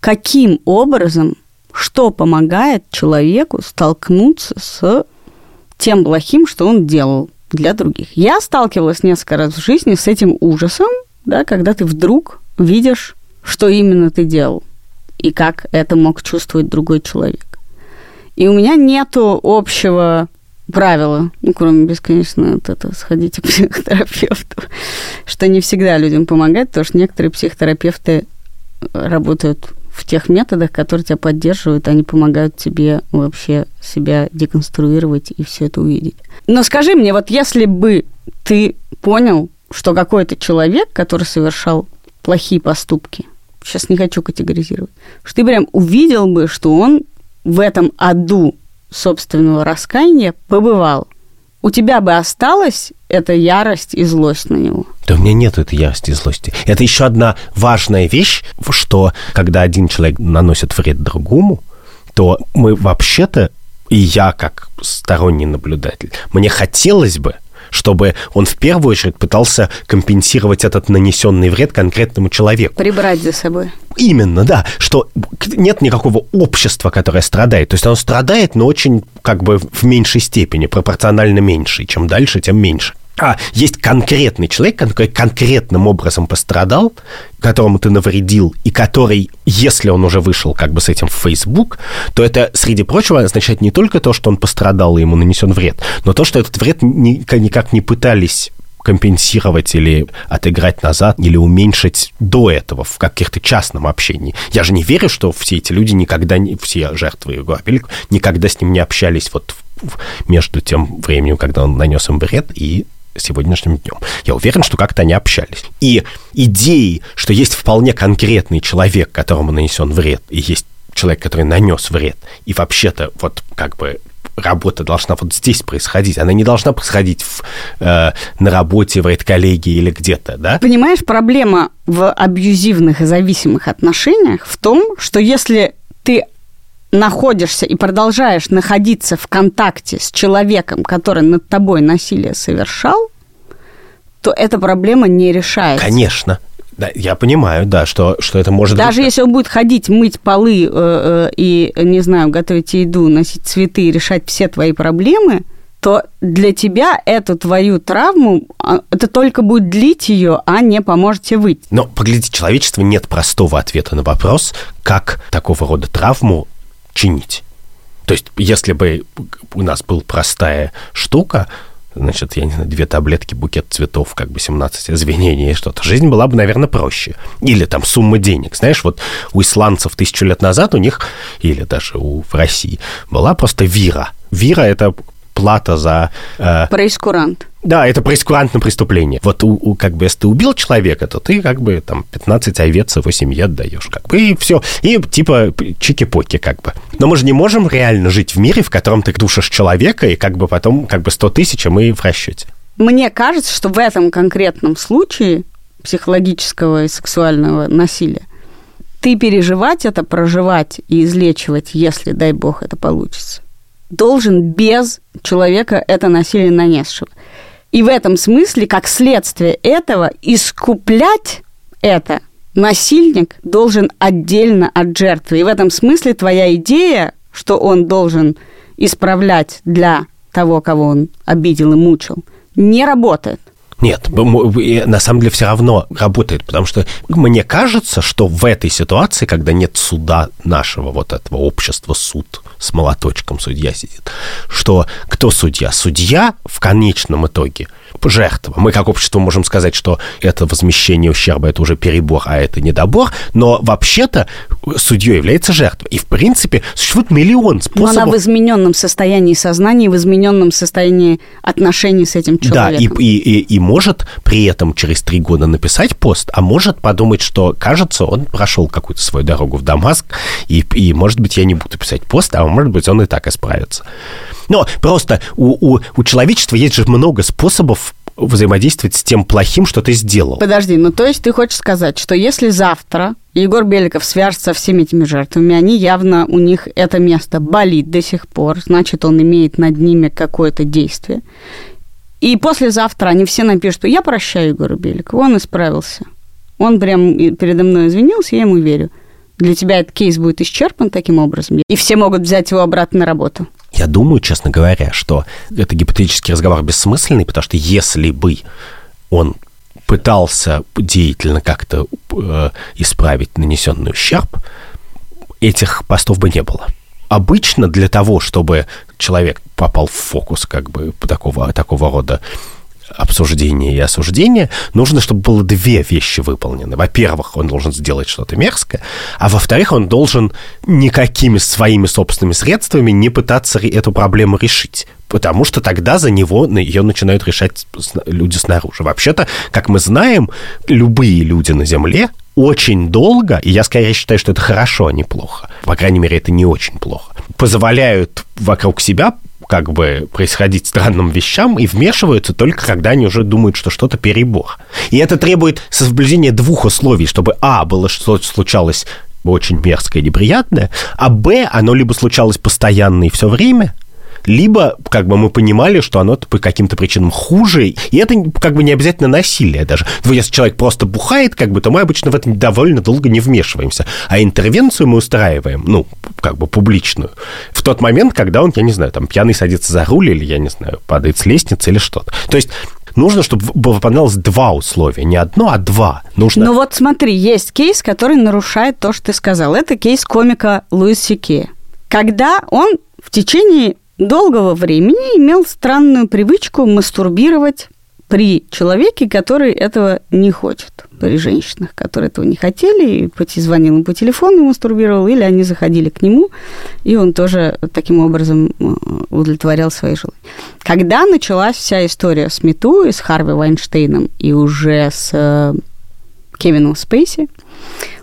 каким образом, что помогает человеку столкнуться с тем плохим, что он делал для других. Я сталкивалась несколько раз в жизни с этим ужасом, да, когда ты вдруг видишь, что именно ты делал и как это мог чувствовать другой человек. И у меня нету общего правила, ну, кроме бесконечно вот это, сходите к психотерапевту, что не всегда людям помогает, потому что некоторые психотерапевты работают в тех методах, которые тебя поддерживают, они помогают тебе вообще себя деконструировать и все это увидеть. Но скажи мне, вот если бы ты понял, что какой-то человек, который совершал плохие поступки, сейчас не хочу категоризировать, что ты прям увидел бы, что он в этом аду собственного раскаяния побывал, у тебя бы осталась эта ярость и злость на него? Да у меня нет этой ярости и злости. Это еще одна важная вещь, что когда один человек наносит вред другому, то мы вообще-то, и я как сторонний наблюдатель, мне хотелось бы, чтобы он в первую очередь пытался компенсировать этот нанесенный вред конкретному человеку. Прибрать за собой. Именно, да, что нет никакого общества, которое страдает. То есть оно страдает, но очень как бы в меньшей степени, пропорционально меньше. Чем дальше, тем меньше а есть конкретный человек, который конкретным образом пострадал, которому ты навредил, и который, если он уже вышел как бы с этим в Facebook, то это, среди прочего, означает не только то, что он пострадал и ему нанесен вред, но то, что этот вред никак не пытались компенсировать или отыграть назад, или уменьшить до этого в каких-то частном общении. Я же не верю, что все эти люди никогда не, все жертвы его никогда с ним не общались вот между тем временем, когда он нанес им вред, и сегодняшним днем. Я уверен, что как-то они общались. И идеи, что есть вполне конкретный человек, которому нанесен вред, и есть человек, который нанес вред, и вообще-то вот как бы работа должна вот здесь происходить. Она не должна происходить в, э, на работе, в редколлегии или где-то, да? Понимаешь, проблема в абьюзивных и зависимых отношениях в том, что если ты находишься и продолжаешь находиться в контакте с человеком, который над тобой насилие совершал, то эта проблема не решается. Конечно. Да, я понимаю, да, что, что это может Даже быть... если он будет ходить, мыть полы э, э, и, не знаю, готовить еду, носить цветы и решать все твои проблемы, то для тебя эту твою травму, а, это только будет длить ее, а не поможет тебе выйти. Но, поглядите, человечество нет простого ответа на вопрос, как такого рода травму чинить. То есть, если бы у нас была простая штука, значит, я не знаю, две таблетки, букет цветов, как бы 17 извинений и что-то, жизнь была бы, наверное, проще. Или там сумма денег. Знаешь, вот у исландцев тысячу лет назад у них, или даже у, в России, была просто вира. Вира – это плата за... Э, Проискурант. Да, это проискурантное преступление. Вот у, у, как бы, если ты убил человека, то ты как бы там 15 овец его семье отдаешь, как бы, и все. И типа чики-поки, как бы. Но мы же не можем реально жить в мире, в котором ты душишь человека, и как бы потом как бы 100 тысяч, а мы в расчете. Мне кажется, что в этом конкретном случае психологического и сексуального насилия ты переживать это, проживать и излечивать, если, дай бог, это получится, должен без человека это насилие нанесшего. И в этом смысле, как следствие этого, искуплять это насильник должен отдельно от жертвы. И в этом смысле твоя идея, что он должен исправлять для того, кого он обидел и мучил, не работает. Нет, на самом деле все равно работает, потому что мне кажется, что в этой ситуации, когда нет суда нашего вот этого общества, суд с молоточком судья сидит, что кто судья? Судья в конечном итоге – жертва. Мы как общество можем сказать, что это возмещение ущерба, это уже перебор, а это недобор, но вообще-то судьей является жертвой. И, в принципе, существует миллион способов... Но она в измененном состоянии сознания, в измененном состоянии отношений с этим человеком. Да, и, и, и, и может при этом через три года написать пост, а может подумать, что, кажется, он прошел какую-то свою дорогу в Дамаск, и, и может быть, я не буду писать пост, а может быть, он и так исправится. Но просто у, у, у человечества есть же много способов взаимодействовать с тем плохим, что ты сделал. Подожди, ну то есть ты хочешь сказать, что если завтра Егор Беликов свяжется со всеми этими жертвами, они явно, у них это место болит до сих пор, значит, он имеет над ними какое-то действие. И послезавтра они все напишут, что я прощаю Егора Беликова, он исправился. Он прям передо мной извинился, я ему верю. Для тебя этот кейс будет исчерпан таким образом, и все могут взять его обратно на работу. Я думаю, честно говоря, что это гипотетический разговор бессмысленный, потому что если бы он пытался деятельно как-то э, исправить нанесенный ущерб, этих постов бы не было. Обычно для того, чтобы человек попал в фокус как бы такого, такого рода обсуждения и осуждения, нужно, чтобы было две вещи выполнены. Во-первых, он должен сделать что-то мерзкое, а во-вторых, он должен никакими своими собственными средствами не пытаться эту проблему решить потому что тогда за него ее начинают решать люди снаружи. Вообще-то, как мы знаем, любые люди на Земле очень долго, и я скорее считаю, что это хорошо, а не плохо, по крайней мере, это не очень плохо, позволяют вокруг себя как бы происходить странным вещам и вмешиваются только когда они уже думают, что что-то перебор. И это требует соблюдения двух условий, чтобы, а, было что-то случалось очень мерзкое и неприятное, а б, оно либо случалось постоянно и все время, либо как бы мы понимали, что оно по каким-то причинам хуже, и это как бы не обязательно насилие даже. Если человек просто бухает, как бы, то мы обычно в это довольно долго не вмешиваемся, а интервенцию мы устраиваем, ну, как бы публичную, в тот момент, когда он, я не знаю, там пьяный садится за руль или, я не знаю, падает с лестницы или что-то. То есть нужно, чтобы выполнялось два условия. Не одно, а два. Нужно... Ну вот смотри, есть кейс, который нарушает то, что ты сказал. Это кейс комика Луис Сике. Когда он в течение долгого времени имел странную привычку мастурбировать при человеке, который этого не хочет, при женщинах, которые этого не хотели, и звонил им по телефону и мастурбировал, или они заходили к нему, и он тоже таким образом э, удовлетворял свои желания. Когда началась вся история с Мету и с Харви Вайнштейном, и уже с э, Кевином Спейси,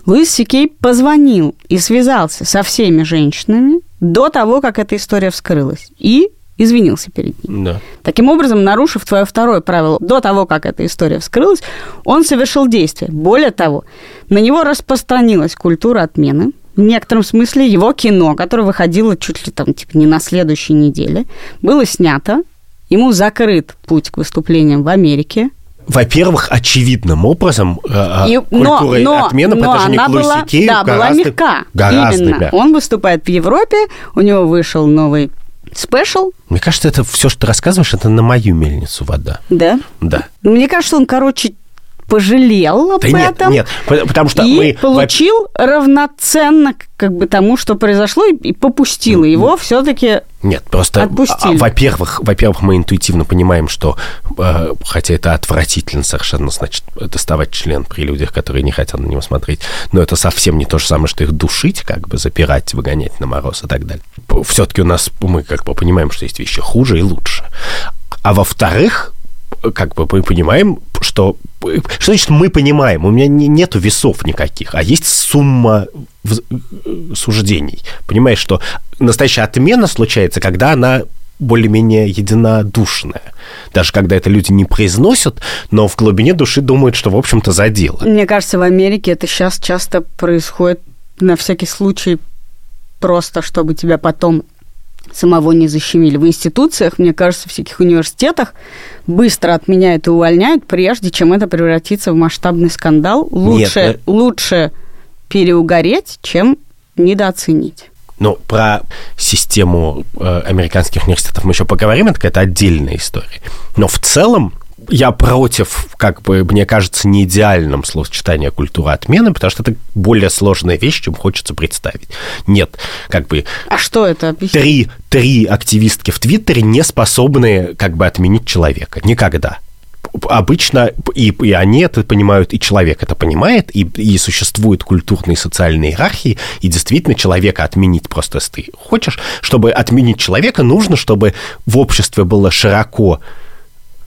Луис Сикей позвонил и связался со всеми женщинами до того, как эта история вскрылась. И извинился перед ним. Да. Таким образом, нарушив твое второе правило до того, как эта история вскрылась, он совершил действие. Более того, на него распространилась культура отмены. В некотором смысле его кино, которое выходило чуть ли там типа не на следующей неделе, было снято. Ему закрыт путь к выступлениям в Америке во-первых, очевидным образом э, и, культура но, но по отношению к Луисе Кею да, гораздо, была мягка. Гораздо Именно. Мягко. Он выступает в Европе, у него вышел новый спешл. Мне кажется, это все, что ты рассказываешь, это на мою мельницу вода. Да? Да. Мне кажется, он, короче, пожалел об да нет, этом. Нет, потому что и мы... получил равноценно как бы тому, что произошло, и попустил его все-таки нет, просто, Отпустили. А, во-первых, во-первых, мы интуитивно понимаем, что, э, хотя это отвратительно совершенно, значит, доставать член при людях, которые не хотят на него смотреть, но это совсем не то же самое, что их душить, как бы запирать, выгонять на мороз и так далее. Все-таки у нас, мы как бы понимаем, что есть вещи хуже и лучше. А во-вторых, как бы мы понимаем, что... Что значит мы понимаем? У меня не, нету весов никаких, а есть сумма суждений. Понимаешь, что настоящая отмена случается, когда она более-менее единодушная. Даже когда это люди не произносят, но в глубине души думают, что, в общем-то, задело. Мне кажется, в Америке это сейчас часто происходит на всякий случай просто, чтобы тебя потом самого не защемили. В институциях, мне кажется, в всяких университетах быстро отменяют и увольняют, прежде чем это превратится в масштабный скандал. Лучше, Нет, э, лучше переугореть, чем недооценить. Ну, про систему э, американских университетов мы еще поговорим, это какая-то отдельная история. Но в целом я против, как бы, мне кажется, не идеальном словосочетания культура отмены, потому что это более сложная вещь, чем хочется представить. Нет, как бы... А что это? Три, три активистки в Твиттере не способны, как бы, отменить человека. Никогда обычно и, и они это понимают, и человек это понимает, и, и существуют культурные и социальные иерархии, и действительно человека отменить просто, если ты хочешь, чтобы отменить человека, нужно, чтобы в обществе было широко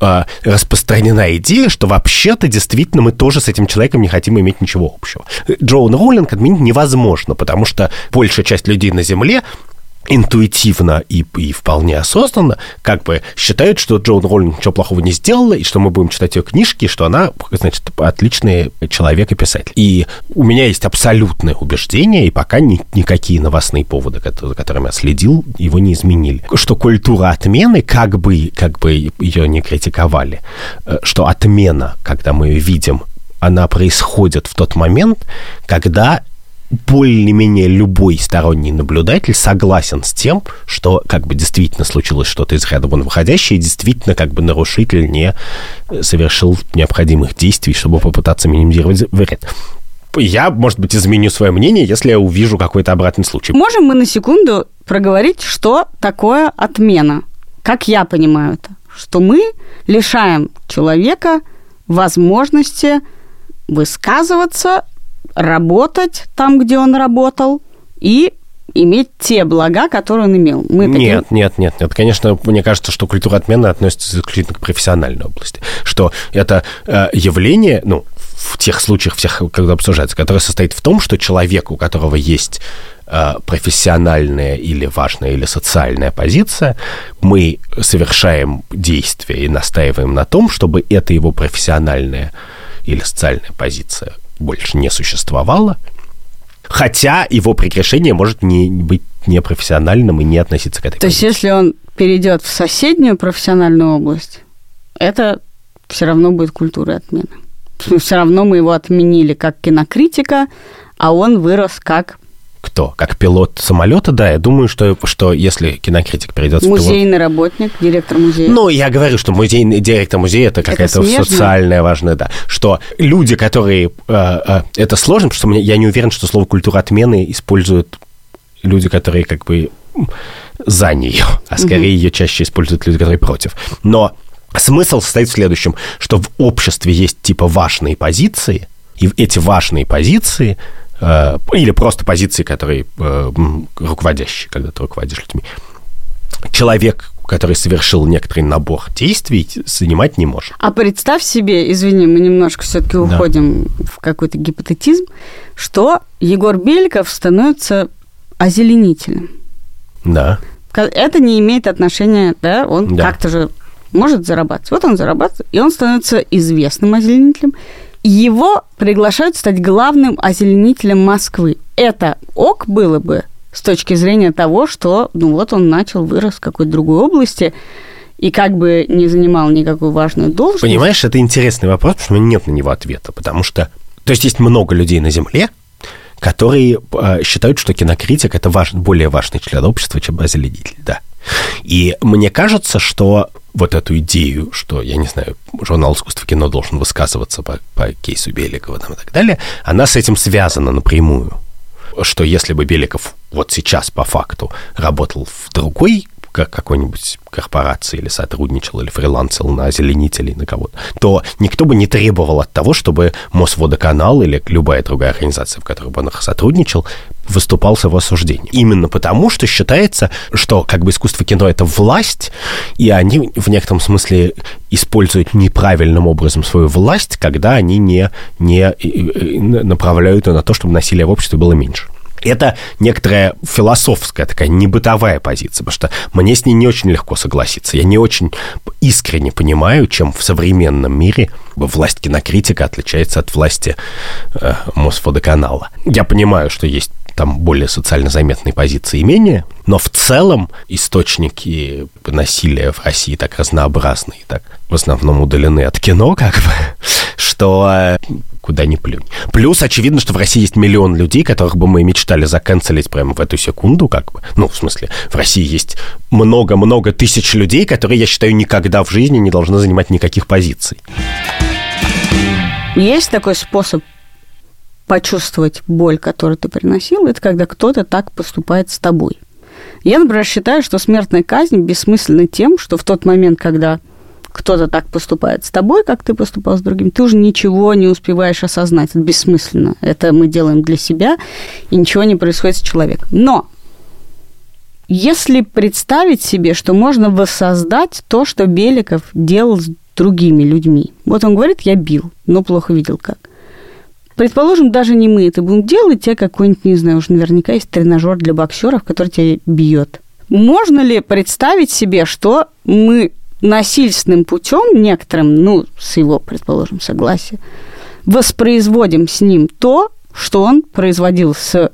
а, распространена идея, что вообще-то действительно мы тоже с этим человеком не хотим иметь ничего общего. Джоун Роулинг отменить невозможно, потому что большая часть людей на Земле интуитивно и, и вполне осознанно как бы считают, что Джоан Роллинг ничего плохого не сделала, и что мы будем читать ее книжки, что она, значит, отличный человек и писатель. И у меня есть абсолютное убеждение, и пока ни, никакие новостные поводы, за которыми я следил, его не изменили. Что культура отмены, как бы, как бы ее не критиковали, э, что отмена, когда мы ее видим, она происходит в тот момент, когда более-менее любой сторонний наблюдатель согласен с тем, что как бы действительно случилось что-то из ряда вон выходящее, и действительно как бы нарушитель не совершил необходимых действий, чтобы попытаться минимизировать вред. Я, может быть, изменю свое мнение, если я увижу какой-то обратный случай. Можем мы на секунду проговорить, что такое отмена? Как я понимаю это? Что мы лишаем человека возможности высказываться работать там, где он работал, и иметь те блага, которые он имел. Мы нет, таким... нет, нет, нет. Конечно, мне кажется, что культура отмены относится исключительно к профессиональной области. Что это э, явление, ну, в тех случаях, всех, когда обсуждается, которое состоит в том, что человек, у которого есть э, профессиональная или важная или социальная позиция, мы совершаем действия и настаиваем на том, чтобы эта его профессиональная или социальная позиция больше не существовало, хотя его прекращение может не быть непрофессиональным и не относиться к этой То позиции. есть, если он перейдет в соседнюю профессиональную область, это все равно будет культура отмены. Все равно мы его отменили как кинокритика, а он вырос как кто? Как пилот самолета, да, я думаю, что, что если кинокритик перейдет в Музейный пилот... работник, директор музея. Ну, я говорю, что музейный директор музея это какая-то социальная важная, да. Что люди, которые... Э, э, это сложно, потому что мне, я не уверен, что слово культура отмены используют люди, которые как бы за нее, а скорее угу. ее чаще используют люди, которые против. Но Смысл состоит в следующем, что в обществе есть типа важные позиции, и эти важные позиции или просто позиции, которые э, руководящие, когда ты руководишь людьми, человек, который совершил некоторый набор действий, занимать не может. А представь себе, извини, мы немножко все-таки уходим да. в какой-то гипотетизм, что Егор Беликов становится озеленителем. Да. Это не имеет отношения, да, он да. как-то же может зарабатывать. Вот он зарабатывает, и он становится известным озеленителем. Его приглашают стать главным озеленителем Москвы. Это ок было бы с точки зрения того, что, ну вот он начал, вырос в какой-то другой области, и как бы не занимал никакую важную должность. Понимаешь, это интересный вопрос, потому что нет на него ответа, потому что... То есть есть много людей на Земле, которые э, считают, что кинокритик – это важ, более важный член общества, чем озеленитель, да. И мне кажется, что вот эту идею, что, я не знаю, журнал искусства кино должен высказываться по, по кейсу Беликова там, и так далее, она с этим связана напрямую. Что если бы Беликов вот сейчас по факту работал в другой какой-нибудь корпорации или сотрудничал, или фрилансил на озеленителей, на кого-то, то никто бы не требовал от того, чтобы Мосводоканал или любая другая организация, в которой бы он сотрудничал, выступал с его осуждением. Именно потому, что считается, что как бы искусство кино — это власть, и они в некотором смысле используют неправильным образом свою власть, когда они не, не направляют ее на то, чтобы насилие в обществе было меньше. Это некоторая философская такая небытовая позиция, потому что мне с ней не очень легко согласиться. Я не очень искренне понимаю, чем в современном мире власть кинокритика отличается от власти э, Мосводоканала. Я понимаю, что есть там более социально заметные позиции и менее, но в целом источники насилия в России так разнообразны и так в основном удалены от кино, как бы, что э, куда ни плюнь. Плюс очевидно, что в России есть миллион людей, которых бы мы мечтали заканцелить прямо в эту секунду, как бы. Ну, в смысле, в России есть много-много тысяч людей, которые, я считаю, никогда в жизни не должны занимать никаких позиций. Есть такой способ почувствовать боль, которую ты приносил, это когда кто-то так поступает с тобой. Я, например, считаю, что смертная казнь бессмысленна тем, что в тот момент, когда кто-то так поступает с тобой, как ты поступал с другим, ты уже ничего не успеваешь осознать. Это бессмысленно. Это мы делаем для себя, и ничего не происходит с человеком. Но если представить себе, что можно воссоздать то, что Беликов делал с другими людьми. Вот он говорит, я бил, но плохо видел как. Предположим, даже не мы это будем делать, у тебя какой-нибудь, не знаю, уже наверняка есть тренажер для боксеров, который тебя бьет. Можно ли представить себе, что мы насильственным путем некоторым, ну, с его, предположим, согласия, воспроизводим с ним то, что он производил с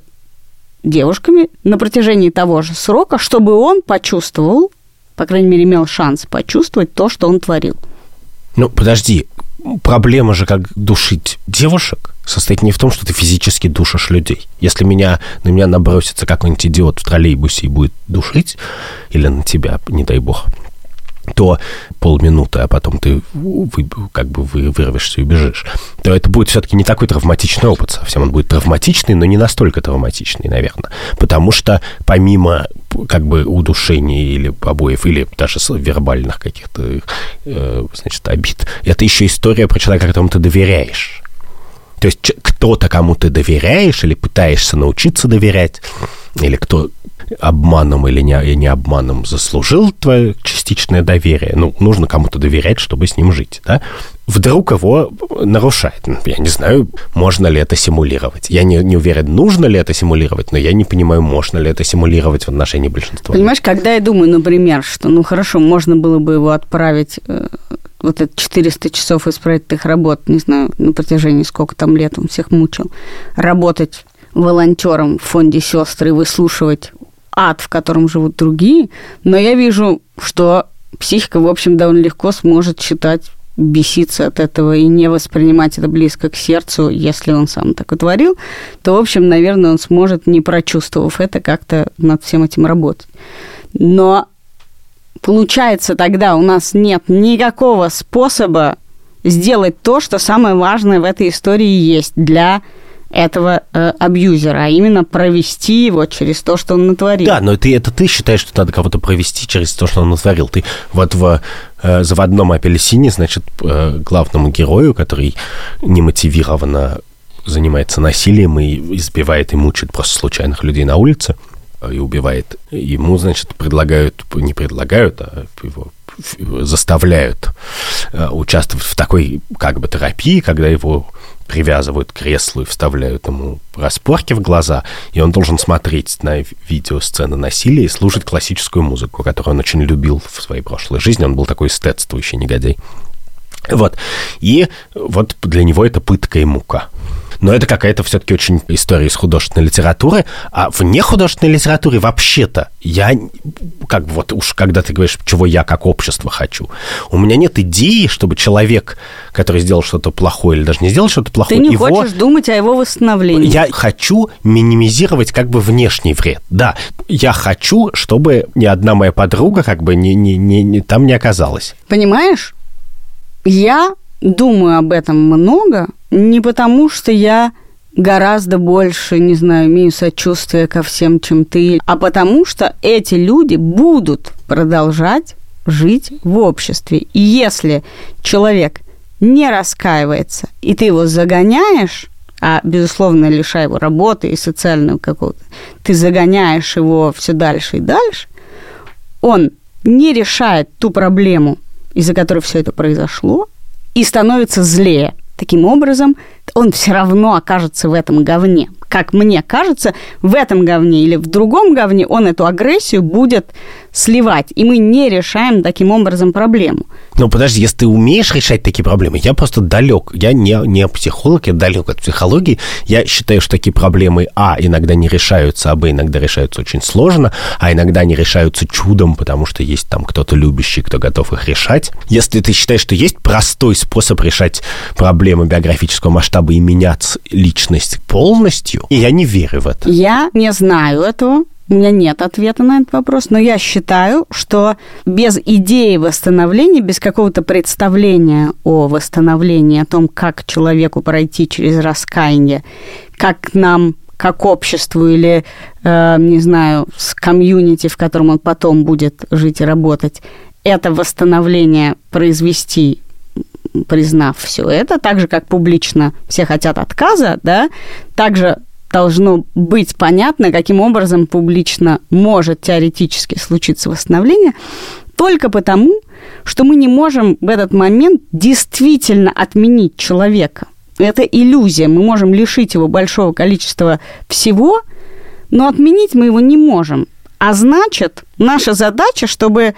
девушками на протяжении того же срока, чтобы он почувствовал, по крайней мере, имел шанс почувствовать то, что он творил. Ну, подожди, проблема же, как душить девушек, состоит не в том, что ты физически душишь людей. Если меня, на меня набросится какой-нибудь идиот в троллейбусе и будет душить, или на тебя, не дай бог, то полминуты, а потом ты вы, как бы вы вырвешься и убежишь, то это будет все-таки не такой травматичный опыт совсем. Он будет травматичный, но не настолько травматичный, наверное. Потому что помимо как бы удушений или побоев, или даже вербальных каких-то, э, значит, обид, это еще история про человека, которому ты доверяешь. То есть кто-то, кому ты доверяешь или пытаешься научиться доверять, или кто обманом или не, не обманом заслужил твое частичное доверие, ну, нужно кому-то доверять, чтобы с ним жить, да, вдруг его нарушает. Ну, я не знаю, можно ли это симулировать. Я не, не уверен, нужно ли это симулировать, но я не понимаю, можно ли это симулировать в отношении большинства. Понимаешь, когда я думаю, например, что, ну, хорошо, можно было бы его отправить э, вот это 400 часов исправительных работ, не знаю, на протяжении сколько там лет он всех мучил, работать волонтером в фонде сестры выслушивать ад, в котором живут другие, но я вижу, что психика, в общем, довольно легко сможет считать беситься от этого и не воспринимать это близко к сердцу, если он сам так утворил, то, в общем, наверное, он сможет, не прочувствовав это, как-то над всем этим работать. Но получается тогда у нас нет никакого способа сделать то, что самое важное в этой истории есть для этого э, абьюзера, а именно провести его через то, что он натворил. Да, но ты, это ты считаешь, что надо кого-то провести через то, что он натворил. Ты вот в э, заводном апельсине, значит, э, главному герою, который немотивированно занимается насилием и избивает и мучает просто случайных людей на улице и убивает. Ему, значит, предлагают, не предлагают, а его заставляют э, участвовать в такой как бы терапии, когда его привязывают к креслу и вставляют ему распорки в глаза, и он должен смотреть на видеосцены насилия и слушать классическую музыку, которую он очень любил в своей прошлой жизни. Он был такой эстетствующий негодяй. Вот. И вот для него это пытка и мука но это какая-то все-таки очень история из художественной литературы, а вне художественной литературы вообще-то я, как вот уж когда ты говоришь, чего я как общество хочу, у меня нет идеи, чтобы человек, который сделал что-то плохое или даже не сделал что-то плохое, ты не его... хочешь думать о его восстановлении. Я хочу минимизировать как бы внешний вред. Да, я хочу, чтобы ни одна моя подруга как бы не, не, не, не, там не оказалась. Понимаешь? Я думаю об этом много, не потому что я гораздо больше, не знаю, имею сочувствие ко всем, чем ты, а потому что эти люди будут продолжать жить в обществе. И если человек не раскаивается, и ты его загоняешь, а, безусловно, лишая его работы и социального какого-то, ты загоняешь его все дальше и дальше, он не решает ту проблему, из-за которой все это произошло, и становится злее. Таким образом, он все равно окажется в этом говне. Как мне кажется, в этом говне или в другом говне он эту агрессию будет сливать. И мы не решаем таким образом проблему. Ну, подожди, если ты умеешь решать такие проблемы, я просто далек. Я не, не психолог, я далек от психологии. Я считаю, что такие проблемы, а, иногда не решаются, а, б, иногда решаются очень сложно, а иногда не решаются чудом, потому что есть там кто-то любящий, кто готов их решать. Если ты считаешь, что есть простой способ решать проблемы биографического масштаба и менять личность полностью, и я не верю в это. Я не знаю этого. У меня нет ответа на этот вопрос, но я считаю, что без идеи восстановления, без какого-то представления о восстановлении, о том, как человеку пройти через раскаяние, как нам как обществу или, э, не знаю, с комьюнити, в котором он потом будет жить и работать, это восстановление произвести признав все это, так же, как публично все хотят отказа, да, также должно быть понятно, каким образом публично может теоретически случиться восстановление, только потому, что мы не можем в этот момент действительно отменить человека. Это иллюзия. Мы можем лишить его большого количества всего, но отменить мы его не можем. А значит, наша задача, чтобы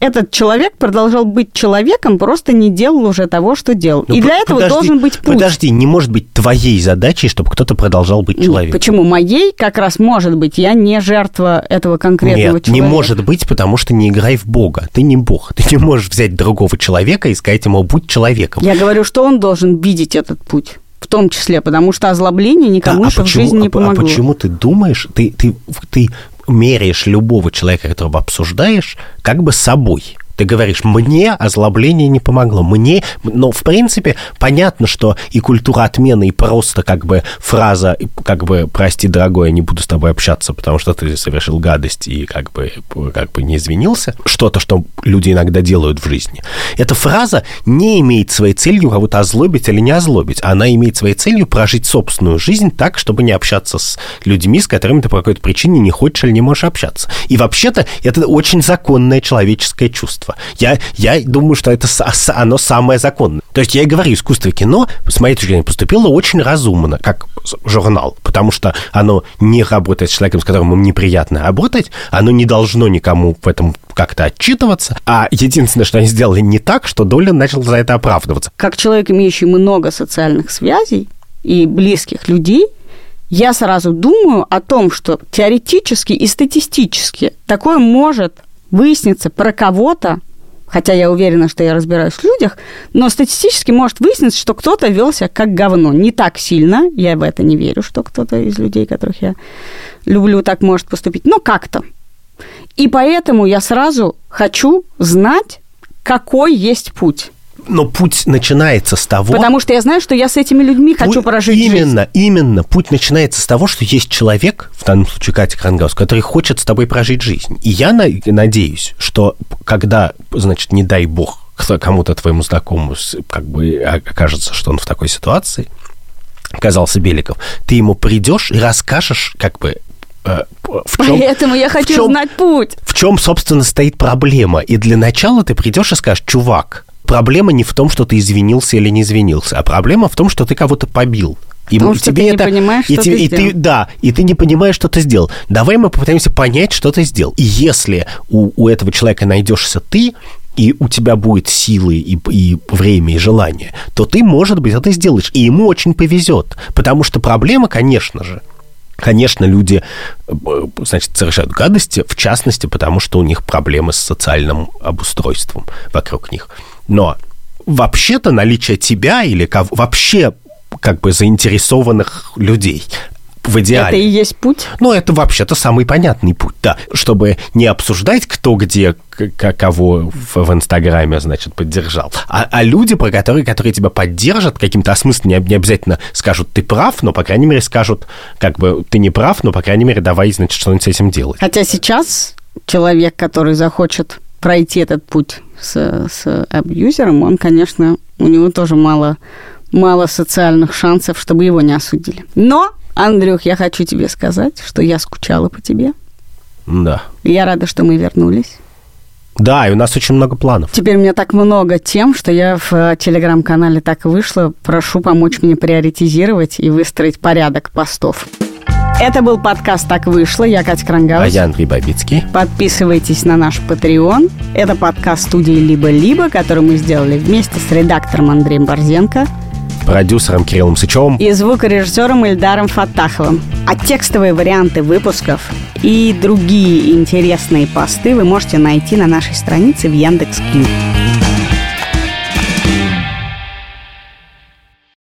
этот человек продолжал быть человеком, просто не делал уже того, что делал. Ну, и для этого подожди, должен быть путь. Подожди, не может быть твоей задачей, чтобы кто-то продолжал быть человеком. Почему? Моей как раз может быть. Я не жертва этого конкретного Нет, человека. не может быть, потому что не играй в Бога. Ты не Бог. Ты не можешь взять другого человека и сказать ему, будь человеком. Я говорю, что он должен видеть этот путь в том числе, потому что озлобление никому да, еще а почему, в жизни не а помогло. А почему ты думаешь, ты, ты, ты меряешь любого человека, которого обсуждаешь, как бы собой. Ты говоришь, мне озлобление не помогло, мне... Но, в принципе, понятно, что и культура отмены, и просто как бы фраза, как бы, прости, дорогой, я не буду с тобой общаться, потому что ты совершил гадость и как бы, как бы не извинился, что-то, что люди иногда делают в жизни. Эта фраза не имеет своей целью кого-то озлобить или не озлобить. Она имеет своей целью прожить собственную жизнь так, чтобы не общаться с людьми, с которыми ты по какой-то причине не хочешь или не можешь общаться. И вообще-то это очень законное человеческое чувство искусства. Я, я думаю, что это оно самое законное. То есть я и говорю, искусство кино, с моей точки зрения, поступило очень разумно, как журнал, потому что оно не работает с человеком, с которым им неприятно работать, оно не должно никому в этом как-то отчитываться, а единственное, что они сделали не так, что Долин начал за это оправдываться. Как человек, имеющий много социальных связей и близких людей, я сразу думаю о том, что теоретически и статистически такое может выяснится про кого-то, хотя я уверена, что я разбираюсь в людях, но статистически может выясниться, что кто-то велся как говно. Не так сильно, я в это не верю, что кто-то из людей, которых я люблю, так может поступить, но как-то. И поэтому я сразу хочу знать, какой есть путь. Но путь начинается с того... Потому что я знаю, что я с этими людьми Путь- хочу прожить Именно, жизнь. именно. Путь начинается с того, что есть человек, в данном случае Катя Крангаус, который хочет с тобой прожить жизнь. И я на- надеюсь, что когда, значит, не дай бог, кому-то твоему знакомому как бы окажется, что он в такой ситуации, оказался Беликов, ты ему придешь и расскажешь, как бы, э, в чем, Поэтому я хочу чем- знать путь. в чем, собственно, стоит проблема. И для начала ты придешь и скажешь, чувак, проблема не в том, что ты извинился или не извинился, а проблема в том, что ты кого-то побил. И Потому что ты не понимаешь, и что тебе- ты и ты, да, и ты не понимаешь, что ты сделал. Давай мы попытаемся понять, что ты сделал. И если у, у этого человека найдешься ты, и у тебя будет силы и, и время, и желание, то ты, может быть, это сделаешь. И ему очень повезет. Потому что проблема, конечно же, Конечно, люди, э, значит, совершают гадости, в частности, потому что у них проблемы с социальным обустройством вокруг них. Но вообще-то наличие тебя или кого- вообще как бы заинтересованных людей в идеале. Это и есть путь. Ну, это вообще-то самый понятный путь, да. Чтобы не обсуждать, кто где кого в, в Инстаграме, значит, поддержал, а, а люди, про которые, которые тебя поддержат каким-то осмыслом, не, не обязательно скажут, ты прав, но, по крайней мере, скажут, как бы, ты не прав, но, по крайней мере, давай, значит, что-нибудь с этим делать. Хотя сейчас человек, который захочет пройти этот путь с, с абьюзером, он, конечно, у него тоже мало, мало социальных шансов, чтобы его не осудили. Но, Андрюх, я хочу тебе сказать, что я скучала по тебе. Да. Я рада, что мы вернулись. Да, и у нас очень много планов. Теперь у меня так много тем, что я в э, телеграм-канале так вышла. Прошу помочь мне приоритизировать и выстроить порядок постов. Это был подкаст «Так вышло». Я Катя Крангаус. А я Андрей Бабицкий. Подписывайтесь на наш Patreon. Это подкаст студии «Либо-либо», который мы сделали вместе с редактором Андреем Борзенко Продюсером Кириллом Сычевым. и звукорежиссером Ильдаром Фатаховым. А текстовые варианты выпусков и другие интересные посты вы можете найти на нашей странице в Яндекс.Кью.